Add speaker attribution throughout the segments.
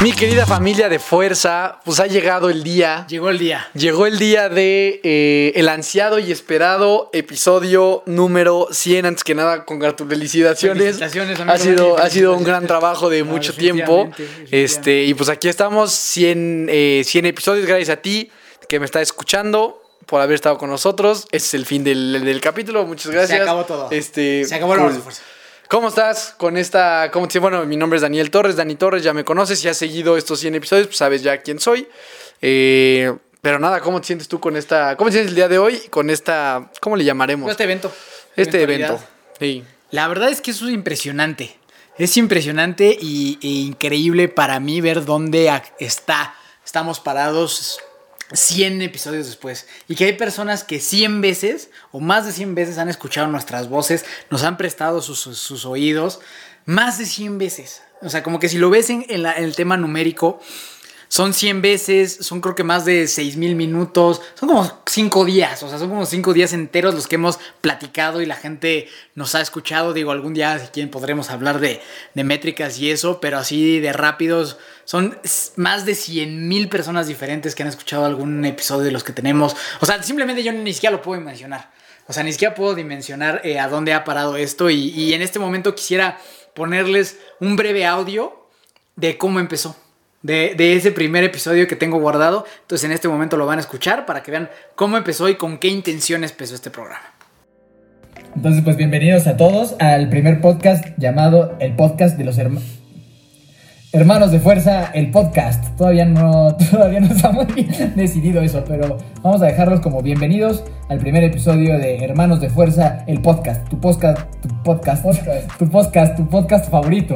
Speaker 1: Mi querida familia de fuerza, pues ha llegado el día.
Speaker 2: Llegó el día.
Speaker 1: Llegó el día de eh, el ansiado y esperado episodio número 100. Antes que nada, congratulaciones.
Speaker 2: Felicitaciones, amigo
Speaker 1: ha sido, ha sido un gran trabajo de
Speaker 2: Ah,
Speaker 1: mucho tiempo. Este, y pues aquí estamos, 100, eh, 100 episodios. Gracias a ti que me está escuchando por haber estado con nosotros. Ese es el fin del, del capítulo. Muchas gracias.
Speaker 2: acabó todo.
Speaker 1: Este,
Speaker 2: Se acabó el
Speaker 1: cool.
Speaker 2: De Fuerza.
Speaker 1: ¿Cómo estás con esta? ¿cómo te- bueno, mi nombre es Daniel Torres, Dani Torres, ya me conoces, si has seguido estos 100 episodios, pues sabes ya quién soy. Eh, pero nada, ¿cómo te sientes tú con esta? ¿Cómo te sientes el día de hoy con esta? ¿Cómo le llamaremos?
Speaker 2: Este evento.
Speaker 1: Este evento. Sí.
Speaker 2: La verdad es que eso es impresionante. Es impresionante y, e increíble para mí ver dónde está. Estamos parados 100 episodios después. Y que hay personas que 100 veces o más de 100 veces han escuchado nuestras voces, nos han prestado sus, sus- oídos. Más de 100 veces. O sea, como que si lo ves en, en la- en el tema numérico, son 100 veces, son creo que más de 6000 minutos, son como 5 días, o sea, son como 5 días enteros los que hemos platicado y la gente nos ha escuchado. Digo, algún día, si quieren, podremos hablar de, de métricas y eso, pero así de rápidos, son más de 100 mil personas diferentes que han escuchado algún episodio de los que tenemos. O sea, simplemente yo ni siquiera lo puedo mencionar. O sea, ni siquiera puedo dimensionar eh, a dónde ha parado esto y en este momento quisiera ponerles un breve audio de cómo empezó. De, de ese primer episodio que tengo guardado. Entonces en este momento lo van a escuchar para que vean cómo empezó y con qué intenciones empezó este programa.
Speaker 3: Entonces, pues bienvenidos a todos al primer podcast llamado el podcast de los herma- hermanos de fuerza, el podcast. Todavía no, todavía no está muy decidido eso, pero vamos a dejarlos como bienvenidos al primer episodio de Hermanos de Fuerza, el podcast, tu podcast, tu podcast, tu podcast, tu podcast favorito.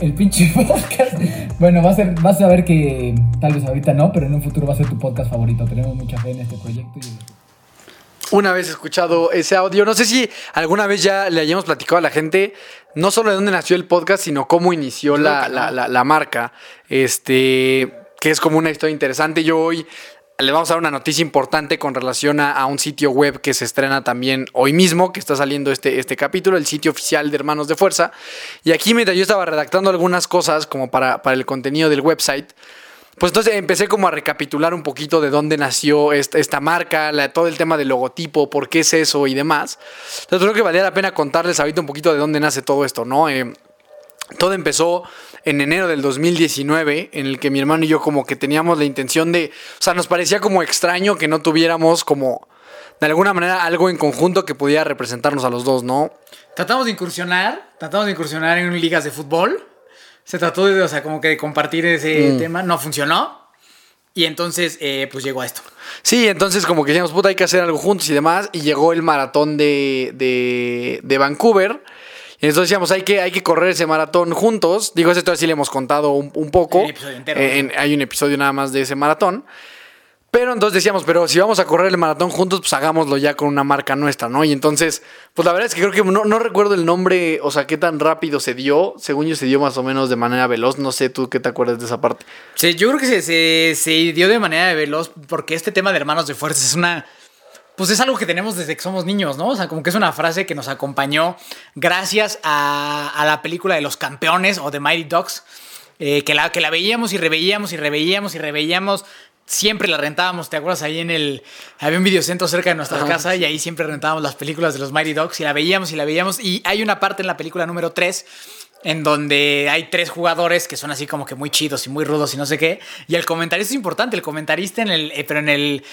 Speaker 3: El pinche podcast. Bueno, va a ser, vas a ver que tal vez ahorita no, pero en un futuro va a ser tu podcast favorito. Tenemos mucha fe en este proyecto y
Speaker 1: Una vez escuchado ese audio, no sé si alguna vez ya le hayamos platicado a la gente, no solo de dónde nació el podcast, sino cómo inició la, la- la- la marca. Este, que es como una historia interesante. Yo hoy le vamos a dar una noticia importante con relación a, un sitio web que se estrena también hoy mismo, que está saliendo este, este capítulo, el sitio oficial de Hermanos de Fuerza. Y aquí mientras yo estaba redactando algunas cosas como para, para el contenido del website, pues entonces empecé como a recapitular un poquito de dónde nació esta, marca, todo el tema del logotipo, por qué es eso y demás. Entonces creo que valía la pena contarles ahorita un poquito de dónde nace todo esto, ¿no? Eh, todo empezó en enero del 2019, en el que mi hermano y yo como que teníamos la intención de, o sea, nos parecía como extraño que no tuviéramos como, de alguna manera, algo en conjunto que pudiera representarnos a los dos, ¿no?
Speaker 2: Tratamos de incursionar, tratamos de incursionar en ligas de fútbol. Se trató de, o sea, como que de compartir ese tema, no funcionó. Y entonces, eh, pues llegó a esto.
Speaker 1: Sí, entonces como que decíamos, puta, hay que hacer algo juntos y demás. Y llegó el maratón de, de, de Vancouver. Entonces decíamos, hay que, hay que correr ese maratón juntos. Digo, esto sí le hemos contado un, un poco.
Speaker 2: Hay un episodio entero,
Speaker 1: Eh, en- hay un episodio nada más de ese maratón. Pero entonces decíamos, pero si vamos a correr el maratón juntos, pues hagámoslo ya con una marca nuestra, ¿no? Y entonces, pues la verdad es que creo que no, no recuerdo el nombre, o sea, qué tan rápido se dio. Según yo, se dio más o menos de manera veloz. No sé tú qué te acuerdas de esa parte.
Speaker 2: Sí, yo creo que se, se, se dio de manera veloz porque este tema de hermanos de fuerza es una... Pues es algo que tenemos desde que somos niños, ¿no? O sea, como que es una frase que nos acompañó gracias a, a la película de los campeones o de Mighty Ducks, eh, que, la, que la veíamos y reveíamos y reveíamos y reveíamos. Siempre la rentábamos, ¿te acuerdas? Ahí en el... Había un videocentro cerca de nuestra
Speaker 1: Ajá.
Speaker 2: casa y ahí siempre rentábamos las películas de los Mighty Ducks y la veíamos y la veíamos. Y hay una parte en la película número 3 en donde hay tres jugadores que son así como que muy chidos y muy rudos y no sé qué. Y el comentarista es importante, el comentarista en el, eh, pero en el,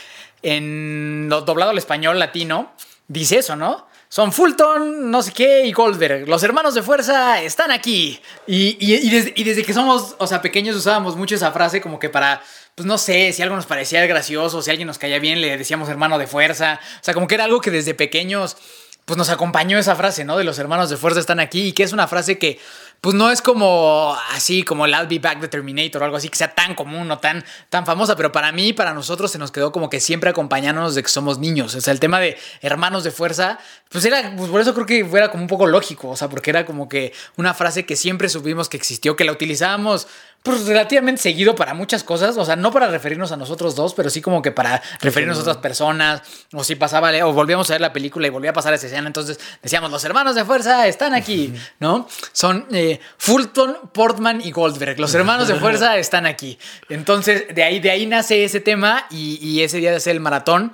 Speaker 2: en doblado al español latino, dice eso, ¿no? son Fulton, no sé qué, y Goldberg. Los hermanos de fuerza están aquí. Y, y- y desde, y desde que somos, o sea, pequeños usábamos mucho esa frase como que para, pues no sé, si algo nos parecía gracioso, si alguien nos caía bien, le decíamos hermano de fuerza. O sea, como que era algo que desde pequeños, pues nos acompañó esa frase, ¿no? De los hermanos de fuerza están aquí. Y que es una frase que, pues no es como así, como el I'll be back de Terminator o algo así, que sea tan común o tan, tan famosa. Pero para mí, para nosotros, se nos quedó como que siempre acompañándonos de que somos niños. O sea, el tema de hermanos de fuerza, pues era, pues por eso creo que fuera como un poco lógico. O sea, porque era como que una frase que siempre supimos que existió, que la utilizábamos pues relativamente seguido para muchas cosas, o sea, no para referirnos a nosotros dos, pero sí como que para referirnos a otras personas, o si pasaba, o volvíamos a ver la película y volvía a pasar esa escena, entonces decíamos, los hermanos de fuerza están aquí, ¿no? Son eh, Fulton, Portman y Goldberg, los hermanos de fuerza están aquí. Entonces, de ahí, de ahí nace ese tema y, y ese día de hacer el maratón,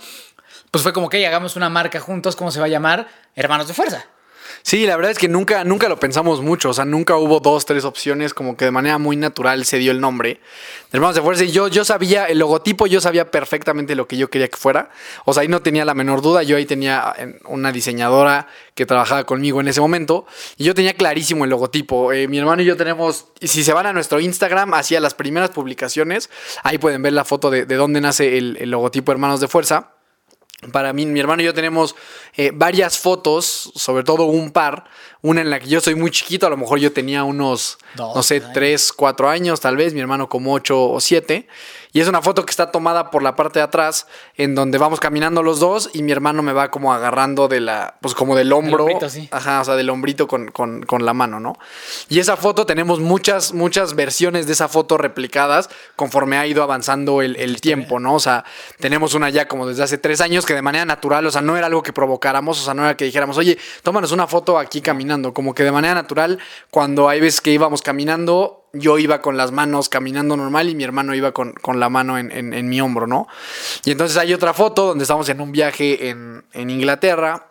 Speaker 2: pues fue como que hagamos una marca juntos, ¿cómo se va a llamar? Hermanos de fuerza.
Speaker 1: Sí, la verdad es que nunca, nunca lo pensamos mucho. O sea, nunca hubo dos, tres opciones. Como que de manera muy natural se dio el nombre. Hermanos de Fuerza. Y yo, yo sabía, el logotipo, yo sabía perfectamente lo que yo quería que fuera. O sea, ahí no tenía la menor duda. Yo ahí tenía eh, una diseñadora que trabajaba conmigo en ese momento. Y yo tenía clarísimo el logotipo. Eh, mi hermano y yo tenemos, si se van a nuestro Instagram, hacia las primeras publicaciones, ahí pueden ver la foto de, de dónde nace el, el logotipo Hermanos de Fuerza. Para mí, mi hermano y yo tenemos eh, varias fotos, sobre todo un par. Una en la que yo soy muy chiquito, a lo mejor yo tenía unos,
Speaker 2: Dos
Speaker 1: no sé, tres, cuatro años, tal vez, mi hermano como ocho o siete. Y es una foto que está tomada por la parte de atrás, en donde vamos caminando los dos y mi hermano me va como agarrando de la, pues como del hombro.
Speaker 2: hombrito, sí.
Speaker 1: Ajá, o sea, del hombrito con, con- con la mano, ¿no? Y esa foto tenemos muchas, muchas versiones de esa foto replicadas conforme ha ido avanzando el, el tiempo, ¿no? O sea, tenemos una ya como desde hace tres años que de manera natural, o sea, no era algo que provocáramos, o sea, no era que dijéramos, oye, tómanos una foto aquí caminando, como que de manera natural, cuando hay veces que íbamos caminando, yo iba con las manos caminando normal y mi hermano iba con, con la mano en, en- mi hombro, ¿no? Y entonces hay otra foto donde estamos en un viaje en, en Inglaterra.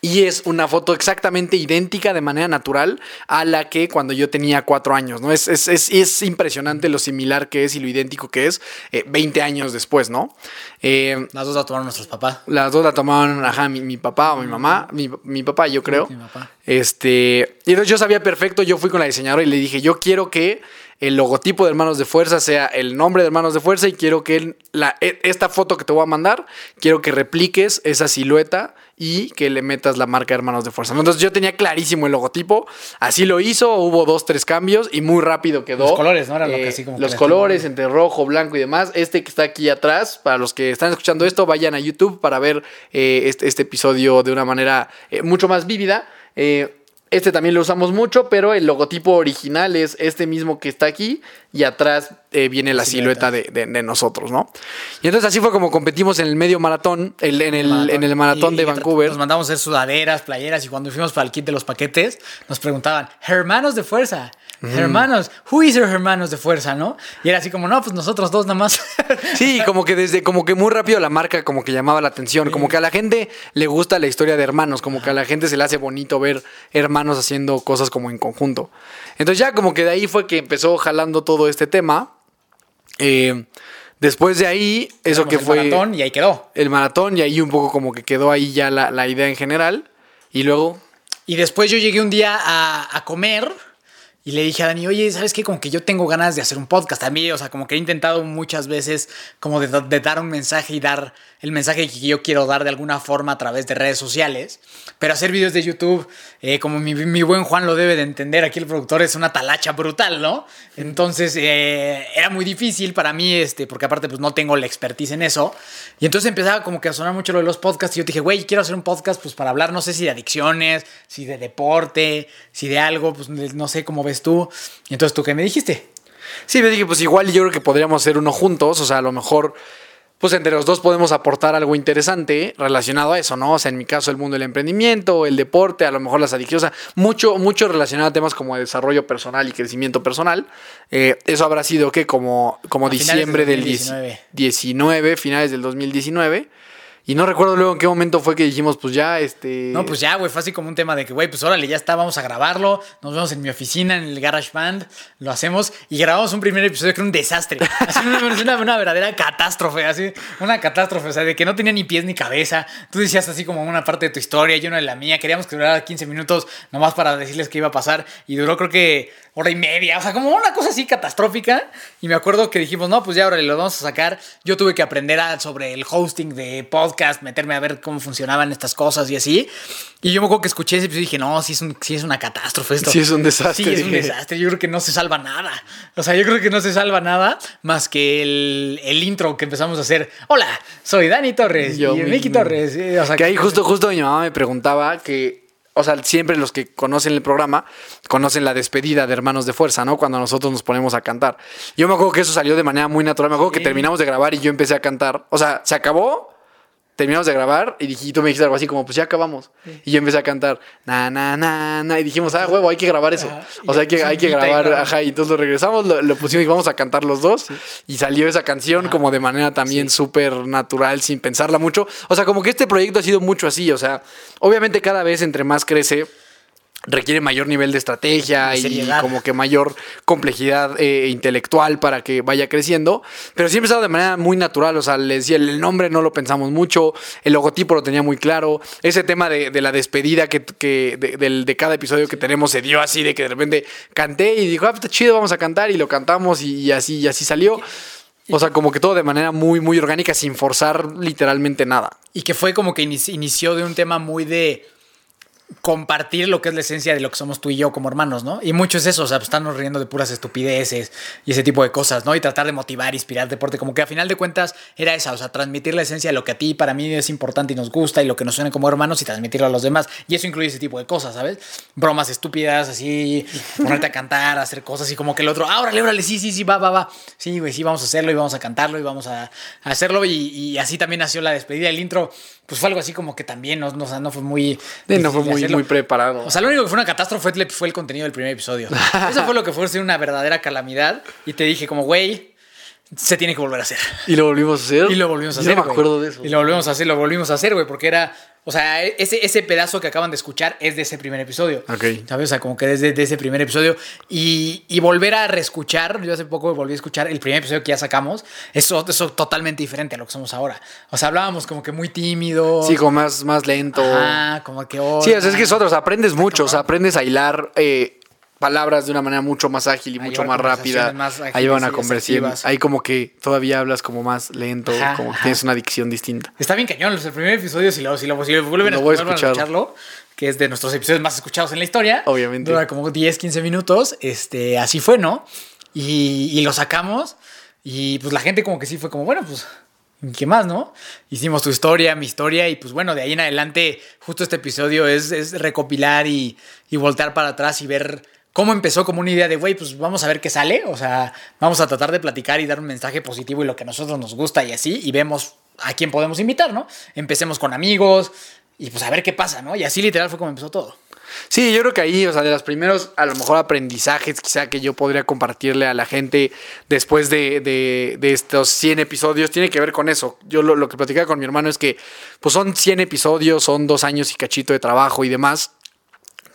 Speaker 1: Y es una foto exactamente idéntica de manera natural a la que cuando yo tenía cuatro años, ¿no? Es, es, es, es impresionante lo similar que es y lo idéntico que es eh, 20 años después, ¿no? Eh,
Speaker 2: Las dos la tomaron nuestros papás.
Speaker 1: las dos la tomaban, ajá, mi, mi papá o mi mamá, mi, mi papá, yo creo.
Speaker 2: mi papá.
Speaker 1: Este, y entonces yo sabía perfecto, yo fui con la diseñadora y le dije, yo quiero que el logotipo de Hermanos de Fuerza sea el nombre de Hermanos de Fuerza y quiero que la, e- esta foto que te voy a mandar, quiero que repliques esa silueta y que le metas la marca Hermanos de Fuerza. Entonces yo tenía clarísimo el logotipo, así lo hizo, hubo dos, tres cambios y muy rápido quedó.
Speaker 2: Los colores, ¿no? Era lo que
Speaker 1: Eh,
Speaker 2: así como
Speaker 1: Los colores entre rojo, blanco y demás. Este que está aquí atrás, para los que están escuchando esto, vayan a YouTube para ver eh, este, este episodio de una manera eh, mucho más vívida. Eh, este también lo usamos mucho, pero el logotipo original es este mismo que está aquí y atrás eh, viene la silueta de, de- de nosotros, ¿no? Y entonces así fue como competimos en el medio maratón, el- en, el, en el maratón
Speaker 2: Y-
Speaker 1: de
Speaker 2: y
Speaker 1: Vancouver.
Speaker 2: Nos mandamos a hacer sudaderas, playeras y cuando fuimos para el kit de los paquetes nos preguntaban, hermanos de fuerza, hermanos, who is your hermanos de fuerza, ¿no? Y era así como, no, pues nosotros dos nada más.
Speaker 1: Sí, como que desde, como que muy rápido la marca como que llamaba la atención, como que a la gente le gusta la historia de hermanos, como que a la gente se le hace bonito ver hermanos haciendo cosas como en conjunto. Entonces ya como que de ahí fue que empezó jalando todo este tema. Eh, después de ahí, eso que
Speaker 2: el
Speaker 1: fue
Speaker 2: maratón y ahí quedó.
Speaker 1: el maratón y ahí un poco como que quedó ahí ya la, la idea en general. Y luego,
Speaker 2: Y después yo llegué un día a, a comer y le dije a Dani, oye, ¿sabes qué? Como que yo tengo ganas de hacer un podcast también. O sea, como que he intentado muchas veces como de, de dar un mensaje y dar el mensaje que yo quiero dar de alguna forma a través de redes sociales. Pero hacer videos de YouTube, eh, como mi, buen Juan lo debe de entender, aquí el productor es una talacha brutal, ¿no? Entonces eh, era muy difícil para mí, este, porque aparte pues no tengo la expertise en eso. Y entonces empezaba como que a sonar mucho lo de los podcasts y yo dije, güey, quiero hacer un podcast pues para hablar, no sé si de adicciones, si de deporte, si de algo, pues no sé cómo ves tú. Y entonces tú qué me dijiste.
Speaker 1: sí, me dije, pues igual yo creo que podríamos hacer uno juntos, o sea, a lo mejor... Pues entre los dos podemos aportar algo interesante relacionado a eso, ¿no? O sea, en mi caso el mundo del emprendimiento, el deporte, a lo mejor las adicciones, o sea, mucho, mucho relacionado a temas como de desarrollo personal y crecimiento personal. Eh, eso habrá sido que como, como
Speaker 2: A
Speaker 1: diciembre
Speaker 2: del
Speaker 1: del
Speaker 2: 2019.
Speaker 1: 19, finales del 2019. Y no recuerdo luego en qué momento fue que dijimos, pues ya, este.
Speaker 2: No, pues ya, güey, fue así como un tema de que, güey, pues órale, ya está, vamos a grabarlo. Nos vemos en mi oficina, en el Garage Band, lo hacemos y grabamos un primer episodio que era un desastre. Así una, una, una verdadera catástrofe, así, una catástrofe, o sea, de que no tenía ni pies ni cabeza. Tú decías así como una parte de tu historia y una de la mía. Queríamos que durara 15 minutos nomás para decirles qué iba a pasar y duró creo que hora y media, o sea, como una cosa así catastrófica. Y me acuerdo que dijimos, no, pues ya, órale, lo vamos a sacar. Yo tuve que aprender a- sobre el hosting de podcast, meterme a ver cómo funcionaban estas cosas y así. Y yo me acuerdo que escuché ese episodio y dije, no, sí es, un- sí es una catástrofe esto.
Speaker 1: Sí es un desastre.
Speaker 2: Sí, es un desastre. Yo creo que no se salva nada. O sea, yo creo que no se salva nada más que el, el intro que empezamos a hacer. Hola, soy Dani Torres
Speaker 1: Yo
Speaker 2: y. Miki Torres. Eh, O sea,
Speaker 1: Que ahí justo, justo mi mamá me preguntaba que, o sea, siempre los que conocen el programa conocen la despedida de Hermanos de Fuerza, ¿no? Cuando nosotros nos ponemos a cantar. Yo me acuerdo que eso salió de manera muy natural. Me acuerdo que terminamos de grabar y yo empecé a cantar. O sea, se acabó, terminamos de grabar y, dij- y tú me dijiste algo así como, pues ya acabamos. Y yo empecé a cantar, na, na, na, na. Y dijimos, ah, huevo, hay que grabar eso.
Speaker 2: Ajá.
Speaker 1: O sea, hay que,
Speaker 2: Y
Speaker 1: hay que grabar,
Speaker 2: guitarra.
Speaker 1: ajá. Y entonces lo regresamos, lo, lo pusimos y vamos a cantar los dos. Y salió esa canción como de manera también súper natural, sin pensarla mucho. O sea, como que este proyecto ha sido mucho así. O sea, obviamente cada vez entre más crece requiere mayor nivel de estrategia y como que mayor complejidad eh, intelectual para que vaya creciendo, pero siempre ha estado de manera muy natural, o sea, le decía, el nombre no lo pensamos mucho, el logotipo lo tenía muy claro, ese tema de, de la despedida que, que de, de cada episodio que tenemos se dio así, de que de repente canté y dijo, ah, pues está chido, vamos a cantar y lo cantamos y, y así, y así salió. O sea, como que todo de manera muy, muy orgánica, sin forzar literalmente nada.
Speaker 2: Y que fue como que inici- inició de un tema muy de compartir lo que es la esencia de lo que somos tú y yo como hermanos, ¿no? Y mucho es eso, o sea, pues, estarnos riendo de puras estupideces y ese tipo de cosas, ¿no? Y tratar de motivar, inspirar deporte, como que a final de cuentas era esa, o sea, transmitir la esencia de lo que a ti para mí es importante y nos gusta y lo que nos suena como hermanos y transmitirlo a los demás. Y eso incluye ese tipo de cosas, ¿sabes? Bromas estúpidas, así, ponerte a cantar, hacer cosas y como que el otro, ah, órale, órale, sí, sí, sí, va, va, va. Sí, güey, sí, vamos a hacerlo y vamos a cantarlo y vamos a, hacerlo y, y así también nació la despedida. El intro, pues fue algo así como que también no, no, o sea, no fue muy...
Speaker 1: Sí, no fue muy, muy preparado.
Speaker 2: O sea, lo único que fue una catástrofe fue, fue el contenido del primer episodio. Eso fue lo que fue ser una verdadera calamidad. Y te dije como, güey, se tiene que volver a hacer.
Speaker 1: y lo volvimos a hacer.
Speaker 2: Y lo volvimos a
Speaker 1: Yo
Speaker 2: hacer.
Speaker 1: No me acuerdo de eso.
Speaker 2: Y lo volvimos a hacer, lo volvimos a hacer, güey, porque era. O sea, ese, ese pedazo que acaban de escuchar es de ese primer episodio.
Speaker 1: Ok.
Speaker 2: ¿Sabes? O sea, como que desde de ese primer episodio. Y, y volver a reescuchar. Yo hace poco volví a escuchar el primer episodio que ya sacamos. Eso es totalmente diferente a lo que somos ahora. O sea, hablábamos como que muy tímidos.
Speaker 1: Sí, como más, más lento.
Speaker 2: Ah, como que.
Speaker 1: Sí, o sea, es que es otro, o sea, aprendes mucho, o sea, aprendes a hilar eh, palabras de una manera mucho más ágil y mucho más rápida.
Speaker 2: más ágiles
Speaker 1: a conversión. Ahí como que todavía hablas como más lento,
Speaker 2: Ajá,
Speaker 1: como que tienes una dicción distinta.
Speaker 2: Está bien cañón. El primer episodio, si lo, si lo, si lo vuelven
Speaker 1: Lo
Speaker 2: a,
Speaker 1: voy a escuchar.
Speaker 2: escucharlo, que es de nuestros episodios más escuchados en la historia.
Speaker 1: Obviamente.
Speaker 2: Dura como 10, 15 minutos. Este, así fue, ¿no? Y, y lo sacamos. Y pues la gente como que sí fue como, bueno, pues, ¿qué más, no? Hicimos tu historia, mi historia. Y pues bueno, de ahí en adelante, justo este episodio es, es recopilar y, y voltear para atrás y ver cómo empezó como una idea de, güey, pues vamos a ver qué sale. O sea, vamos a tratar de platicar y dar un mensaje positivo y lo que a nosotros nos gusta y así. Y vemos a quién podemos invitar, ¿no? Empecemos con amigos y pues a ver qué pasa, ¿no? Y así literal fue como empezó todo.
Speaker 1: Sí, yo creo que ahí, o sea, de los primeros, a lo mejor aprendizajes quizá que yo podría compartirle a la gente después de, de- estos 100 episodios, tiene que ver con eso. Yo lo, lo que platicaba con mi hermano es que, pues son 100 episodios, son dos años y cachito de trabajo y demás,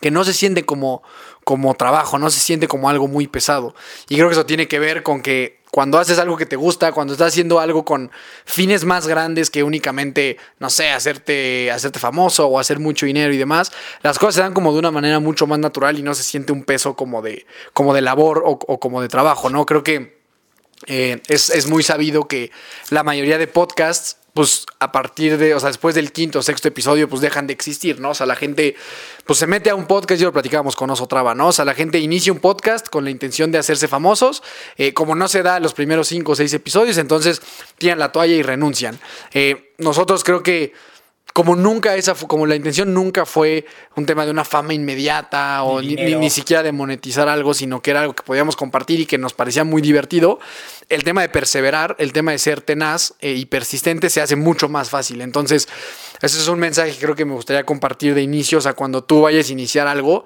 Speaker 1: que no se siente como, como trabajo, no se siente como algo muy pesado. Y creo que eso tiene que ver con que cuando haces algo que te gusta, cuando estás haciendo algo con fines más grandes que únicamente, no sé, hacerte, hacerte famoso o hacer mucho dinero y demás, las cosas se dan como de una manera mucho más natural y no se siente un peso como de, como de labor o, como de trabajo, ¿no? Creo que eh, es, es muy sabido que la mayoría de podcasts, pues a partir de, o sea, después del quinto o sexto episodio, pues dejan de existir, ¿no? O sea, la gente, pues se mete a un podcast, yo lo platicábamos con Oso Traba, ¿no? O sea, la gente inicia un podcast con la intención de hacerse famosos, eh, como no se da los primeros cinco o seis episodios, entonces tiran la toalla y renuncian. Eh, nosotros creo que como nunca esa fu- como la intención nunca fue un tema de una fama inmediata o
Speaker 2: Ni
Speaker 1: siquiera de monetizar algo, sino que era algo que podíamos compartir y que nos parecía muy divertido. El tema de perseverar, el tema de ser tenaz eh, y persistente se hace mucho más fácil. Entonces, ese es un mensaje que creo que me gustaría compartir de inicio. O sea, cuando tú vayas a iniciar algo,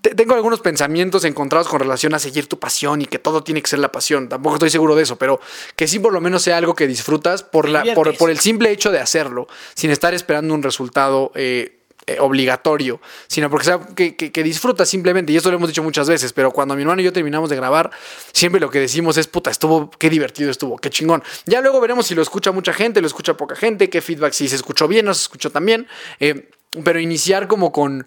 Speaker 1: tengo algunos pensamientos encontrados con relación a seguir tu pasión y que todo tiene que ser la pasión. Tampoco estoy seguro de eso, pero que sí por lo menos sea algo que disfrutas por, la, por, el simple hecho de hacerlo, sin estar esperando un resultado eh, eh, obligatorio, sino porque sea que, que- que disfrutas simplemente. Y esto lo hemos dicho muchas veces, pero cuando mi hermano y yo terminamos de grabar, siempre lo que decimos es, puta, estuvo, qué divertido estuvo, qué chingón. Ya luego veremos si lo escucha mucha gente, lo escucha poca gente, qué feedback, si se escuchó bien o se escuchó también. Eh, pero iniciar como con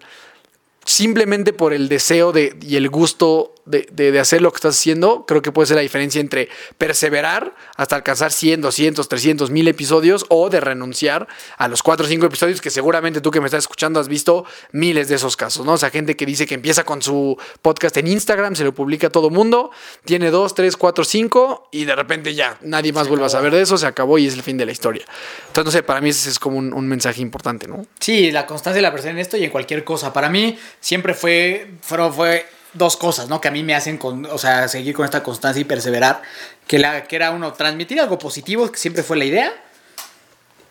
Speaker 1: simplemente por el deseo de, y el gusto de, de- de hacer lo que estás haciendo, creo que puede ser la diferencia entre perseverar hasta alcanzar 100, 200, 300, 1000 episodios o de renunciar a los 4 o 5 episodios que seguramente tú que me estás escuchando has visto miles de esos casos, ¿no? O sea, gente que dice que empieza con su podcast en Instagram, se lo publica a todo mundo, tiene 2, 3, 4, 5 y de repente ya nadie más vuelve a saber de eso, se acabó y es el fin de la historia. Entonces, no sé, para mí ese es como un, un mensaje importante, ¿no?
Speaker 2: Sí, la constancia y la perseverancia en esto y en cualquier cosa. Para mí siempre fue, fue dos cosas, ¿no? Que a mí me hacen, con, o sea, seguir con esta constancia y perseverar. Que, la, que era uno, transmitir algo positivo, que siempre fue la idea.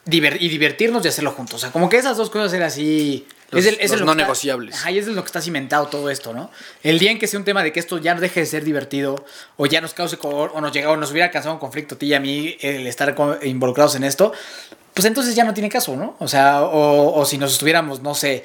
Speaker 2: diver- y divertirnos y hacerlo juntos. O sea, como que esas dos cosas eran así...
Speaker 1: Los-
Speaker 2: es el- es
Speaker 1: los
Speaker 2: lo
Speaker 1: no
Speaker 2: está-
Speaker 1: negociables.
Speaker 2: Ajá, y es de lo que está cimentado todo esto, ¿no? El día en que sea un tema de que esto ya no deje de ser divertido o ya nos cause o nos llega o nos hubiera causado un conflicto a ti y a mí el estar involucrados en esto, pues entonces ya no tiene caso, ¿no? O sea, o, o si nos estuviéramos, no sé,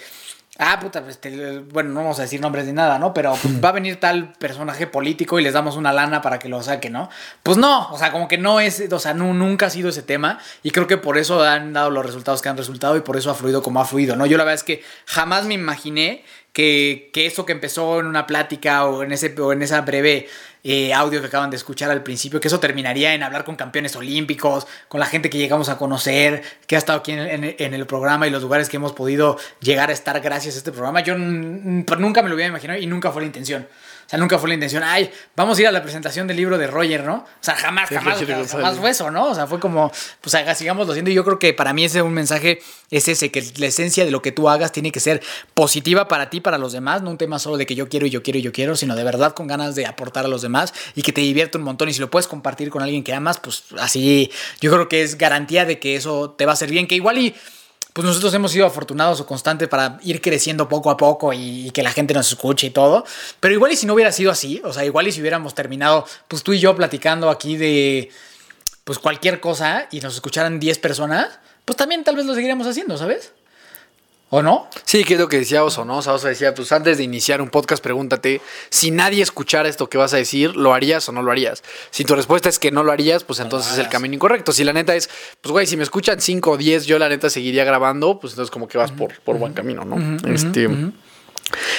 Speaker 2: ah, puta, pues, te- bueno, no vamos a decir nombres ni nada, ¿no? Pero pues, va a venir tal personaje político y les damos una lana para que lo saque, ¿no? Pues no, o sea, como que no es, o sea, nu- nunca ha sido ese tema y creo que por eso han dado los resultados que han resultado y por eso ha fluido como ha fluido, ¿no? Yo la verdad es que jamás me imaginé que, que eso que empezó en una plática o en ese o en esa breve eh, audio que acaban de escuchar al principio, que eso terminaría en hablar con campeones olímpicos, con la gente que llegamos a conocer, que ha estado aquí en, en- en el programa y los lugares que hemos podido llegar a estar gracias a este programa. Yo nunca me lo hubiera imaginado y nunca fue la intención. O sea, nunca fue la intención, ay, vamos a ir a la presentación del libro de Roger, ¿no? O sea, jamás,
Speaker 1: De
Speaker 2: jamás, jamás, fue eso, ¿no? O sea, fue como, pues haga, sigamos haciendo. Y yo creo que para mí ese un mensaje es ese, que la esencia de lo que tú hagas tiene que ser positiva para ti, para los demás, no un tema solo de que yo quiero y yo quiero y yo quiero, sino de verdad con ganas de aportar a los demás y que te divierte un montón. Y si lo puedes compartir con alguien que amas, pues así yo creo que es garantía de que eso te va a hacer bien, que igual y pues nosotros hemos sido afortunados o constantes para ir creciendo poco a poco y, que la gente nos escuche y todo. Pero igual y si no hubiera sido así, o sea, igual y si hubiéramos terminado, pues tú y yo platicando aquí de, pues cualquier cosa y nos escucharan 10 personas, pues también tal vez lo seguiríamos haciendo, ¿sabes? ¿O no?
Speaker 1: Sí, que es lo que decía Oso, ¿no? O sea, Oso decía, pues antes de iniciar un podcast, pregúntate, si nadie escuchara esto que vas a decir, ¿lo harías o no lo harías? Si tu respuesta es que no lo harías, pues entonces es el camino incorrecto. Si la neta es, pues güey, si me escuchan 5 o 10, yo la neta seguiría grabando, pues entonces como que vas por, por buen camino, ¿no? este...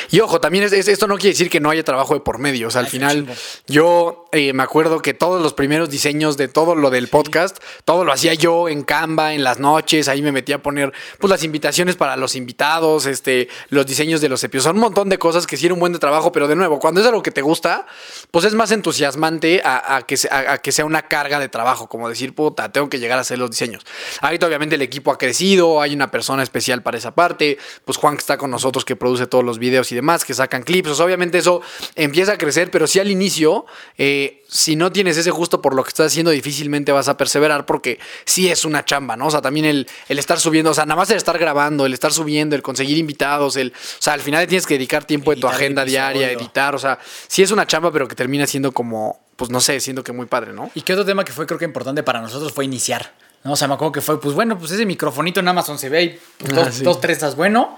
Speaker 1: Y ojo, también es, es- esto no quiere decir que no haya trabajo de por medio. O sea, al
Speaker 2: Ay,
Speaker 1: final, yo eh, me acuerdo que todos los primeros diseños de todo lo del podcast, todo lo hacía yo en Canva, en las noches. Ahí me metía a poner pues las invitaciones para los invitados, este, los diseños de los episodios. Son un montón de cosas que sí era un buen de trabajo, pero de nuevo, cuando es algo que te gusta, pues es más entusiasmante a, a que, a que sea una carga de trabajo, como decir, puta, tengo que llegar a hacer los diseños. Ahorita obviamente el equipo ha crecido, hay una persona especial para esa parte, pues Juan que está con nosotros que produce todos los videos y demás, que sacan clips, o sea, obviamente eso empieza a crecer, pero sí al inicio, eh, si no tienes ese gusto por lo que estás haciendo, difícilmente vas a perseverar porque sí es una chamba, ¿no? O sea, también el, el estar subiendo, o sea, nada más el estar grabando, el estar subiendo, el conseguir invitados, el, o sea, al final tienes que dedicar tiempo de tu agenda diaria, editar, o sea, sí es una chamba, pero que termina siendo como, pues no sé, siendo que muy padre, ¿no?
Speaker 2: Y que otro tema que fue creo que importante para nosotros fue iniciar. ¿no? O sea, me acuerdo que fue, pues bueno, pues ese microfonito en Amazon se ve y pues,
Speaker 1: Ah,
Speaker 2: dos,
Speaker 1: sí.
Speaker 2: dos, tres estás bueno.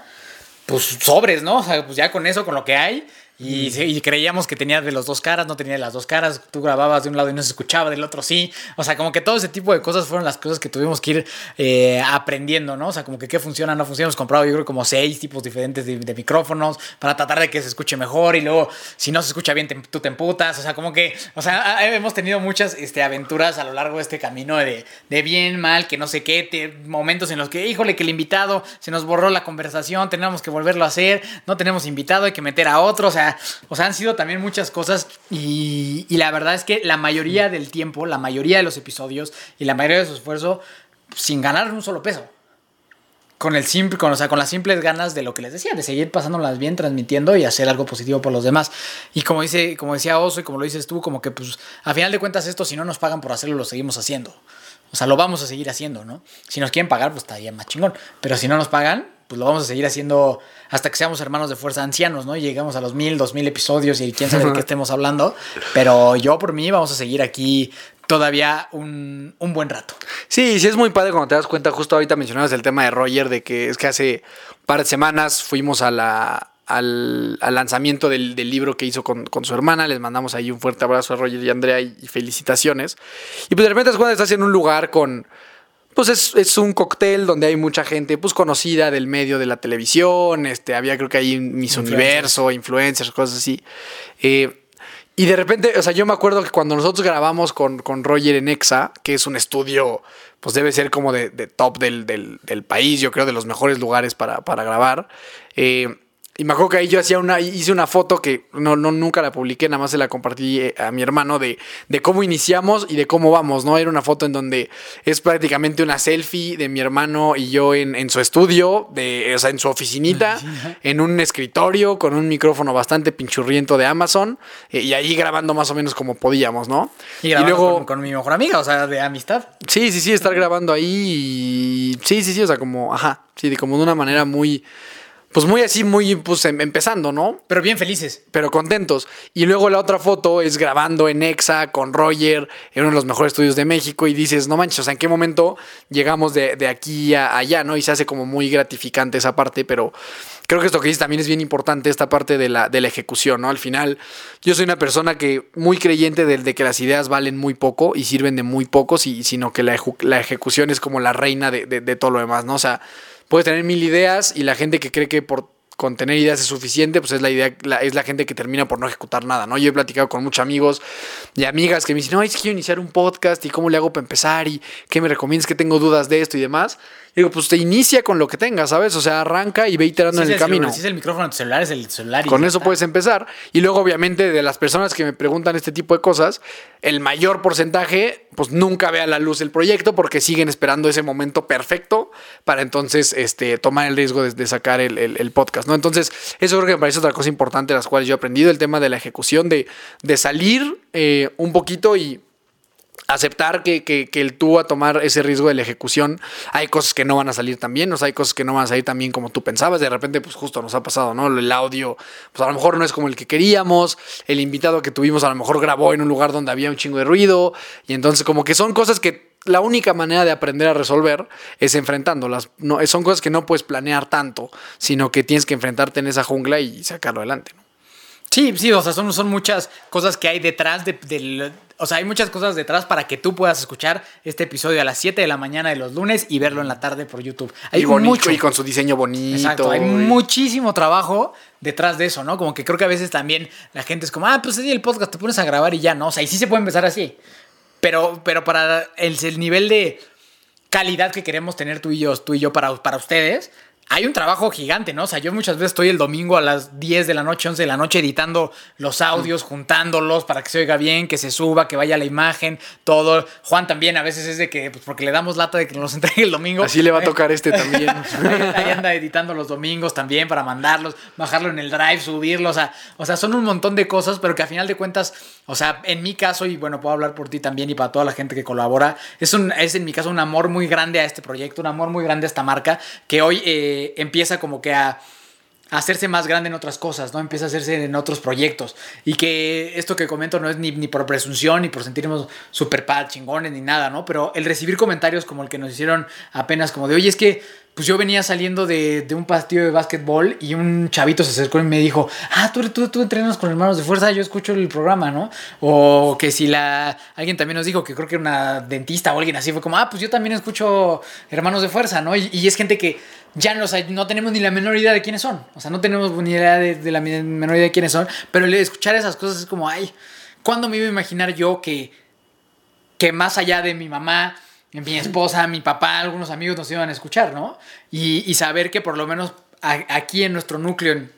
Speaker 2: Pues sobres, ¿no? O sea, pues ya con eso, con lo que hay. Y, y creíamos que tenía de las dos caras, no tenía de las dos caras. Tú grababas de un lado y no se escuchaba, del otro sí. O sea, como que todo ese tipo de cosas fueron las cosas que tuvimos que ir eh, aprendiendo, ¿no? O sea, como que qué funciona, no funciona. Hemos comprado, yo creo, como seis tipos diferentes de, de micrófonos para tratar de que se escuche mejor. Y luego, si no se escucha bien, te- tú te emputas. O sea, como que, o sea, hemos tenido muchas este, aventuras a lo largo de este camino de, de bien, mal, que no sé qué, momentos en los que, híjole, que el invitado se nos borró la conversación, tenemos que volverlo a hacer, no tenemos invitado, hay que meter a otro. O sea, o sea han sido también muchas cosas. Y, la verdad es que la mayoría del tiempo, la mayoría de los episodios y la mayoría de su esfuerzo, sin ganar un solo peso con el simple, con, o sea, con las simples ganas de lo que les decía, de seguir pasándolas bien, transmitiendo y hacer algo positivo por los demás. Y como dice, como decía Oso y como lo dices tú, como que pues a final de cuentas esto si no nos pagan por hacerlo lo seguimos haciendo. O sea, lo vamos a seguir haciendo, ¿no? Si nos quieren pagar, pues estaría más chingón. Pero si no nos pagan, pues lo vamos a seguir haciendo hasta que seamos hermanos de fuerza ancianos, ¿no? Y llegamos a los mil, dos mil episodios y quién sabe de qué estemos hablando. Pero yo por mí vamos a seguir aquí todavía un, un buen rato.
Speaker 1: Sí, sí es muy padre cuando te das cuenta, justo ahorita mencionabas el tema de Roger, de que es que hace un par de semanas fuimos a la, al, al lanzamiento del, del libro que hizo con, con su hermana, les mandamos ahí un fuerte abrazo a Roger y a Andrea y, y felicitaciones. Y pues de repente es cuando estás en un lugar con... Pues es, es un cóctel donde hay mucha gente pues conocida del medio de la televisión, este, había creo que ahí Miss
Speaker 2: Influencers.
Speaker 1: Universo, influencers, cosas así. Eh, y de repente, o sea, yo me acuerdo que cuando nosotros grabamos con, con Roger en EXA, que es un estudio, pues debe ser como de, de top del, del- del país, yo creo, de los mejores lugares para, para grabar. eh, y me acuerdo que ahí yo hacía una, hice una foto que no, no, nunca la publiqué, nada más se la compartí eh, a mi hermano de, de cómo iniciamos y de cómo vamos, ¿no? Era una foto en donde es prácticamente una selfie de mi hermano y yo en, en su estudio, de, o sea, en su oficinita, en un escritorio con un micrófono bastante pinchurriento de Amazon eh, y ahí grabando más o menos como podíamos, ¿no?
Speaker 2: Y, grabando con, con mi mejor amiga, o sea, de amistad.
Speaker 1: Sí, sí, sí, estar grabando ahí y... Sí, sí, sí, o sea, como, ajá, sí, de como de una manera muy... Pues muy así, muy, pues em- empezando, ¿no?
Speaker 2: Pero bien felices.
Speaker 1: Pero contentos. Y luego la otra foto es grabando en EXA con Roger, en uno de los mejores estudios de México, y dices, no manches, o sea, ¿en qué momento llegamos de, de aquí a allá, ¿no? Y se hace como muy gratificante esa parte, pero creo que esto que dices también es bien importante, esta parte de la, de la ejecución, ¿no? Al final, yo soy una persona que muy creyente de, de que las ideas valen muy poco y sirven de muy poco, si- sino que la, la ejecución es como la reina de, de- de todo lo demás, ¿no? O sea, puedes tener mil ideas y la gente que cree que por con tener ideas es suficiente, pues es la idea, la- es la gente que termina por no ejecutar nada, ¿no? Yo he platicado con muchos amigos y amigas que me dicen, no, es que quiero iniciar un podcast y cómo le hago para empezar y qué me recomiendas, que tengo dudas de esto y demás. Y digo, pues te inicia con lo que tengas, ¿sabes? O sea, arranca y ve iterando en el camino.
Speaker 2: si es el micrófono de tu celular, es el celular. y
Speaker 1: Con eso
Speaker 2: está.
Speaker 1: puedes empezar. Y luego, obviamente, de las personas que me preguntan este tipo de cosas, el mayor porcentaje, pues nunca ve a la luz el proyecto porque siguen esperando ese momento perfecto para entonces este, tomar el riesgo de, de sacar el, el- el podcast, ¿no? Entonces, eso creo que me parece otra cosa importante las cuales yo he aprendido, el tema de la ejecución, de, de salir eh, un poquito y aceptar que, que, que el tú a tomar ese riesgo de la ejecución, hay cosas que no van a salir tan bien, o sea, hay cosas que no van a salir tan bien como tú pensabas, de repente pues justo nos ha pasado, ¿no? El audio, pues a lo mejor no es como el que queríamos, el invitado que tuvimos a lo mejor grabó en un lugar donde había un chingo de ruido, y entonces como que son cosas que la única manera de aprender a resolver es enfrentándolas, no, son cosas que no puedes planear tanto, sino que tienes que enfrentarte en esa jungla y sacarlo adelante, ¿no?
Speaker 2: Sí, sí, o sea, son, son muchas cosas que hay detrás de, del... O sea, hay muchas cosas detrás para que tú puedas escuchar este episodio a las 7 de la mañana de los lunes y verlo en la tarde por YouTube. Hay
Speaker 1: y bonito,
Speaker 2: mucho.
Speaker 1: y con su diseño bonito.
Speaker 2: Exacto, hay muchísimo trabajo detrás de eso, ¿no? Como que creo que a veces también la gente es como, ah, pues sí, el podcast te pones a grabar y ya, ¿no? O sea, y sí se puede empezar así. Pero, pero para el, el nivel de calidad que queremos tener tú y yo, tú y yo para, para ustedes, hay un trabajo gigante, ¿no? O sea, yo muchas veces estoy el domingo a las 10 de la noche, 11 de la noche editando los audios, juntándolos para que se oiga bien, que se suba, que vaya la imagen, todo. Juan también a veces es de que, pues porque le damos lata de que nos entregue el domingo.
Speaker 1: Así le va a tocar este también.
Speaker 2: Ahí, ahí anda editando los domingos también para mandarlos, bajarlo en el drive, subirlo, o sea, o sea, son un montón de cosas, pero que a final de cuentas, o sea, en mi caso, y bueno, puedo hablar por ti también y para toda la gente que colabora, es, un, es en mi caso un amor muy grande a este proyecto, un amor muy grande a esta marca, que hoy eh, empieza como que a hacerse más grande en otras cosas, ¿no? Empieza a hacerse en otros proyectos. Y que esto que comento no es ni, por presunción, ni por sentirnos super chingones, ni nada, ¿no? Pero el recibir comentarios como el que nos hicieron apenas como de, oye, es que pues yo venía saliendo de, de un partido de básquetbol y un chavito se acercó y me dijo, ah, tú, tú, tú entrenas con hermanos de fuerza, yo escucho el programa, ¿no? O que si la... Alguien también nos dijo que creo que era una dentista o alguien así fue como, ah, pues yo también escucho hermanos de fuerza, ¿no? Y es gente que ya no, o sea, no tenemos ni la menor idea de quiénes son. O sea, no tenemos ni idea de, la menor idea de quiénes son. Pero el escuchar esas cosas es como, ay, ¿cuándo me iba a imaginar yo que, que más allá de mi mamá, mi esposa, mi papá, algunos amigos nos iban a escuchar, ¿no? Y, saber que por lo menos aquí en nuestro núcleo, en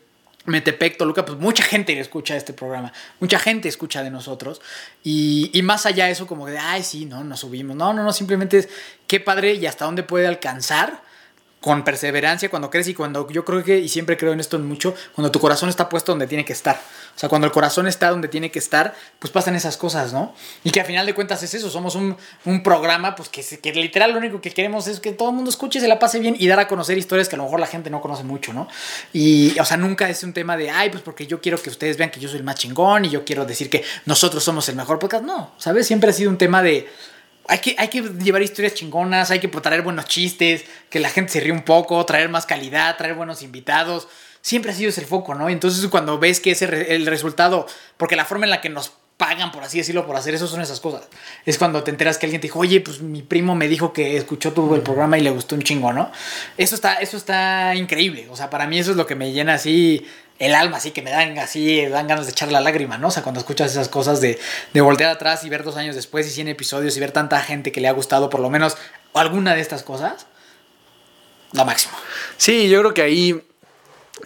Speaker 2: Metepec, Toluca, pues mucha gente escucha este programa, mucha gente escucha de nosotros. Y, y más allá de eso, como de, ay, sí, no, nos subimos. No, no, no, simplemente es qué padre y hasta dónde puede alcanzar con perseverancia cuando crees y cuando yo creo que, y siempre creo en esto mucho, cuando tu corazón está puesto donde tiene que estar. O sea, cuando el corazón está donde tiene que estar, pues pasan esas cosas, ¿no? Y que a final de cuentas es eso, somos un, un programa, pues que, que literal lo único que queremos es que todo el mundo escuche, se la pase bien y dar a conocer historias que a lo mejor la gente no conoce mucho, ¿no? Y, o sea, nunca es un tema de, ay, pues porque yo quiero que ustedes vean que yo soy el más chingón y yo quiero decir que nosotros somos el mejor podcast. No, ¿sabes? Siempre ha sido un tema de, hay que, hay que llevar historias chingonas, hay que traer buenos chistes, que la gente se ríe un poco, traer más calidad, traer buenos invitados. Siempre ha sido ese el foco, ¿no? Entonces cuando ves que ese el resultado, porque la forma en la que nos pagan, por así decirlo, por hacer eso son esas cosas. Es cuando te enteras que alguien te dijo, oye, pues mi primo me dijo que escuchó tu el programa y le gustó un chingo, ¿no? Eso está, eso está increíble. O sea, para mí eso es lo que me llena así el alma, así que me dan así, dan ganas de echar la lágrima, ¿no? O sea, cuando escuchas esas cosas de, de voltear atrás y ver dos años después y 100 episodios y ver tanta gente que le ha gustado por lo menos alguna de estas cosas, lo máximo.
Speaker 1: Sí, yo creo que ahí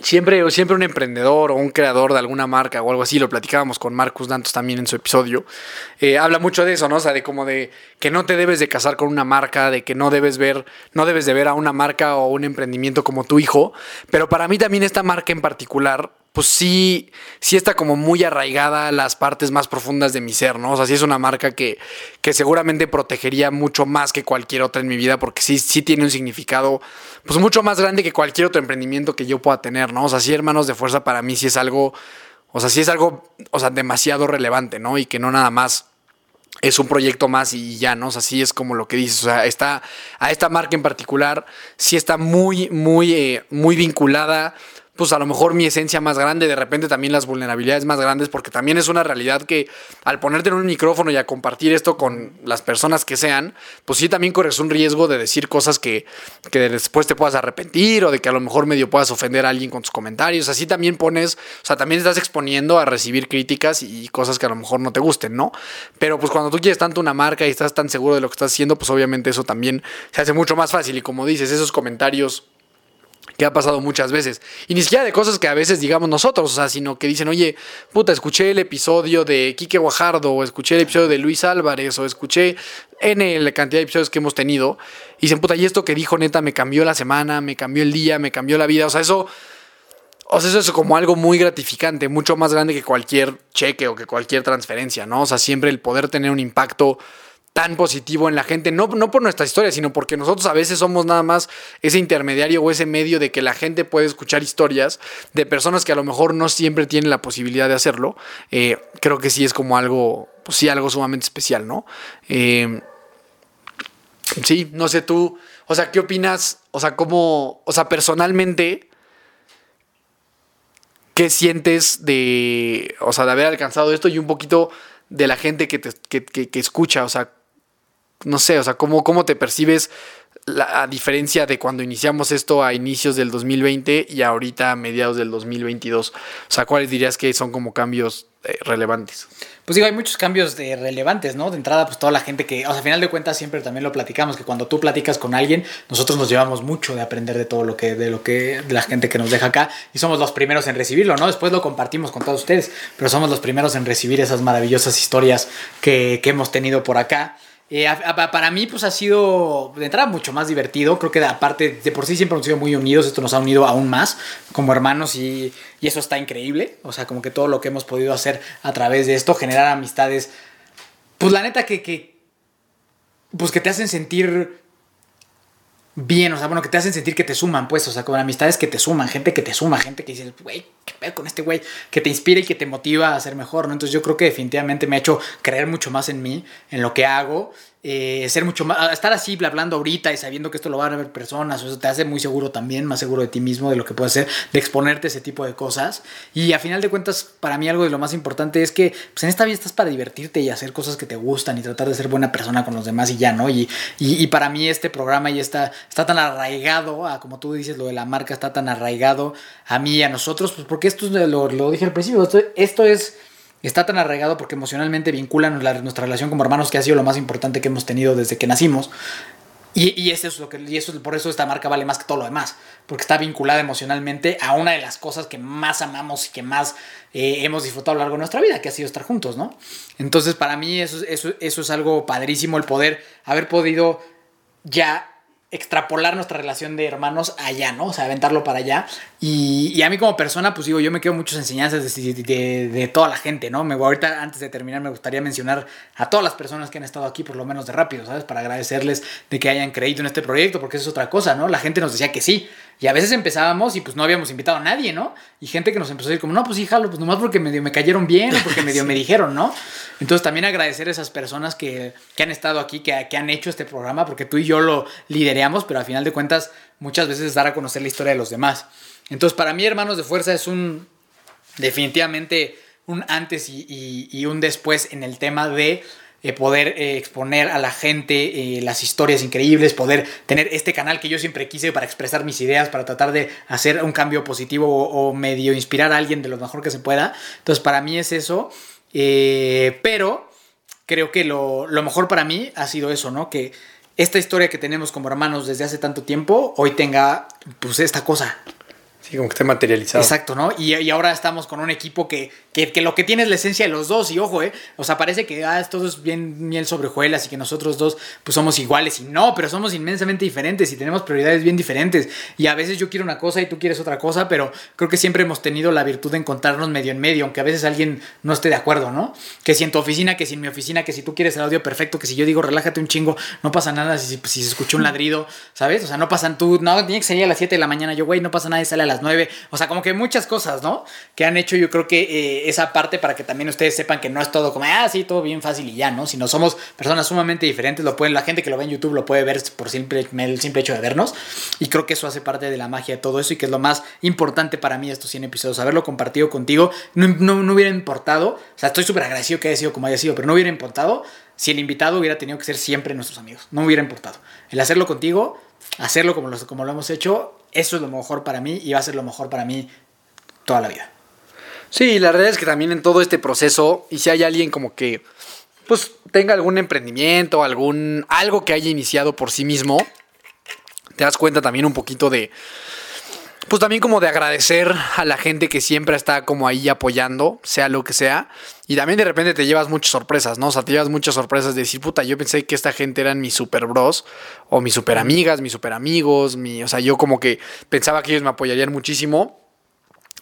Speaker 1: siempre, siempre un emprendedor o un creador de alguna marca o algo así, lo platicábamos con Marcus Dantos también en su episodio, eh, habla mucho de eso, ¿no? O sea, de como de que no te debes de casar con una marca, de que no debes ver, no debes de ver a una marca o un emprendimiento como tu hijo, pero para mí también esta marca en particular, pues sí, sí está como muy arraigada las partes más profundas de mi ser, ¿no? O sea, sí es una marca que, que seguramente protegería mucho más que cualquier otra en mi vida, porque sí, sí tiene un significado, pues mucho más grande que cualquier otro emprendimiento que yo pueda tener, ¿no? O sea, sí, hermanos de fuerza para mí sí es algo, o sea, sí es algo, o sea, demasiado relevante, ¿no? Y que no nada más es un proyecto más y ya, ¿no? O sea, sí es como lo que dices. O sea, está a esta marca en particular, sí está muy, muy, eh, muy vinculada. Pues a lo mejor mi esencia más grande, de repente también las vulnerabilidades más grandes, porque también es una realidad que al ponerte en un micrófono y a compartir esto con las personas que sean, pues sí también corres un riesgo de decir cosas que, que después te puedas arrepentir o de que a lo mejor medio puedas ofender a alguien con tus comentarios. Así también pones, o sea, también estás exponiendo a recibir críticas y cosas que a lo mejor no te gusten, ¿no? Pero pues cuando tú quieres tanto una marca y estás tan seguro de lo que estás haciendo, pues obviamente eso también se hace mucho más fácil. Y como dices, esos comentarios que ha pasado muchas veces. Y ni siquiera de cosas que a veces digamos nosotros, o sea, sino que dicen, oye, puta, escuché el episodio de Quique Guajardo, o escuché el episodio de Luis Álvarez, o escuché N la cantidad de episodios que hemos tenido. Y dicen, puta, y esto que dijo neta me cambió la semana, me cambió el día, me cambió la vida. O sea, eso. O sea, eso es como algo muy gratificante, mucho más grande que cualquier cheque o que cualquier transferencia, ¿no? O sea, siempre el poder tener un impacto tan positivo en la gente, no, no por nuestra historia, sino porque nosotros a veces somos nada más ese intermediario o ese medio de que la gente puede escuchar historias de personas que a lo mejor no siempre tienen la posibilidad de hacerlo. Eh, creo que sí es como algo, pues sí, algo sumamente especial, ¿no? Eh, sí, no sé tú, o sea, ¿qué opinas? O sea, cómo, o sea, personalmente... ¿Qué sientes de, o sea, de haber alcanzado esto y un poquito de la gente que, te, que, escucha? O sea, no sé, o sea, ¿cómo, cómo te percibes la a diferencia de cuando iniciamos esto a inicios del 2020 y ahorita a mediados del 2022? O sea, ¿cuáles dirías que son como cambios eh, relevantes?
Speaker 2: Pues digo, hay muchos cambios de relevantes, ¿no? De entrada, pues toda la gente que, o sea, al final de cuentas siempre también lo platicamos, que cuando tú platicas con alguien, nosotros nos llevamos mucho de aprender de todo lo que, de lo que, de la gente que nos deja acá y somos los primeros en recibirlo, ¿no? Después lo compartimos con todos ustedes, pero somos los primeros en recibir esas maravillosas historias que, que hemos tenido por acá. Eh, para mí, pues ha sido de entrada mucho más divertido. Creo que aparte, de por sí siempre hemos sido muy unidos. Esto nos ha unido aún más como hermanos y, y eso está increíble. O sea, como que todo lo que hemos podido hacer a través de esto, generar amistades. Pues la neta que, que pues que te hacen sentir bien, o sea, bueno, que te hacen sentir que te suman, pues, o sea, con amistades que te suman, gente que te suma, gente que dices, güey, qué pedo con este güey, que te inspira y que te motiva a ser mejor, ¿no? Entonces yo creo que definitivamente me ha hecho creer mucho más en mí, en lo que hago, eh, ser mucho más, estar así hablando ahorita y sabiendo que esto lo van a ver personas, eso te hace muy seguro también, más seguro de ti mismo, de lo que puedes hacer, de exponerte ese tipo de cosas. Y a final de cuentas, para mí algo de lo más importante es que pues en esta vida estás para divertirte y hacer cosas que te gustan y tratar de ser buena persona con los demás y ya, ¿no? Y, y, para mí este programa y esta, está tan arraigado, a, como tú dices, lo de la marca está tan arraigado a mí y a nosotros, pues porque esto es, lo, lo dije al principio, esto, esto es está tan arraigado porque emocionalmente vincula nuestra, nuestra relación como hermanos que ha sido lo más importante que hemos tenido desde que nacimos. Y, y, eso es lo que, y eso, por eso esta marca vale más que todo lo demás, porque está vinculada emocionalmente a una de las cosas que más amamos y que más eh, hemos disfrutado a lo largo de nuestra vida, que ha sido estar juntos, ¿no? Entonces, para mí eso, eso, eso es algo padrísimo, el poder haber podido ya extrapolar nuestra relación de hermanos allá, ¿no? O sea, aventarlo para allá. Y, y a mí como persona, pues digo, yo me quedo muchas enseñanzas de, de- de toda la gente, ¿no? Me, ahorita, antes de terminar, me gustaría mencionar a todas las personas que han estado aquí, por lo menos de rápido, ¿sabes? Para agradecerles de que hayan creído en este proyecto, porque eso es otra cosa, ¿no? La gente nos decía que sí. Y a veces empezábamos y pues no habíamos invitado a nadie, ¿no? Y gente que nos empezó a decir como, no, pues sí, jalo, pues nomás porque medio me cayeron bien o porque medio me dijeron, ¿no? Entonces también agradecer a esas personas que, que han estado aquí, que, que han hecho este programa, porque tú y yo lo lidereamos, pero al final de cuentas muchas veces es dar a conocer la historia de los demás. Entonces para mí, Hermanos de Fuerza, es un definitivamente un antes y, un después en el tema de eh, poder eh, exponer a la gente eh, las historias increíbles, poder tener este canal que yo siempre quise para expresar mis ideas, para tratar de hacer un cambio positivo o, o medio inspirar a alguien de lo mejor que se pueda. Entonces para mí es eso, pero creo que lo, lo mejor para mí ha sido eso, ¿no? Que esta historia que tenemos como hermanos desde hace tanto tiempo hoy tenga pues esta cosa,
Speaker 1: Sí, como que esté materializado.
Speaker 2: Exacto, ¿no? Y, y ahora estamos con un equipo que, que, que lo que tiene es la esencia de los dos. Y ojo, ¿eh? O sea, parece que ah, todo es bien miel sobre hojuelas y que nosotros dos pues somos iguales. Y no, pero somos inmensamente diferentes y tenemos prioridades bien diferentes. Y a veces yo quiero una cosa y tú quieres otra cosa, pero creo que siempre hemos tenido la virtud de encontrarnos medio en medio, aunque a veces alguien no esté de acuerdo, ¿no? Que si en tu oficina, que si en mi oficina, que si tú quieres el audio perfecto, que si yo digo relájate un chingo, no pasa nada si, si se escuchó un ladrido, ¿sabes? O sea, no pasan tú, no, tiene que salir a las 7 de la mañana, yo, güey, no pasa nada sale a las 9. O sea, como que muchas cosas, ¿no? Que han hecho yo creo que eh, esa parte para que también ustedes sepan que no es todo como, ah, sí, todo bien fácil y ya, ¿no? Sino somos personas sumamente diferentes, lo pueden, la gente que lo ve en YouTube lo puede ver por simple, el simple hecho de vernos. Y creo que eso hace parte de la magia de todo eso y que es lo más importante para mí estos 100 episodios, haberlo compartido contigo. No, no, no hubiera importado, o sea, estoy súper agradecido que haya sido como haya sido, pero no hubiera importado si el invitado hubiera tenido que ser siempre nuestros amigos. No hubiera importado. El hacerlo contigo, hacerlo como lo, como lo hemos hecho, eso es lo mejor para mí y va a ser lo mejor para mí toda la vida.
Speaker 1: Sí, la realidad es que también en todo este proceso, y si hay alguien como que pues tenga algún emprendimiento, algún algo que haya iniciado por sí mismo, te das cuenta también un poquito de pues también como de agradecer a la gente que siempre está como ahí apoyando, sea lo que sea. Y también de repente te llevas muchas sorpresas, ¿no? O sea, te llevas muchas sorpresas de decir, puta, yo pensé que esta gente eran mis super bros, o mis super amigas, mis super amigos, mi, o sea, yo como que pensaba que ellos me apoyarían muchísimo.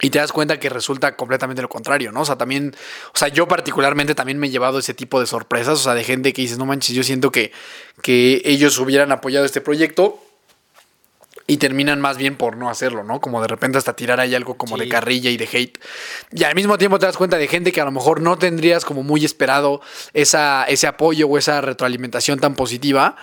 Speaker 1: Y te das cuenta que resulta completamente lo contrario, ¿no? O sea, también, o sea, yo particularmente también me he llevado ese tipo de sorpresas, o sea, de gente que dices, no manches, yo siento que, que ellos hubieran apoyado este proyecto y terminan más bien por no hacerlo, ¿no? Como de repente hasta tirar ahí algo como de carrilla y de hate. Y al mismo tiempo te das cuenta de gente que a lo mejor no tendrías como muy esperado esa, ese apoyo o esa retroalimentación tan positiva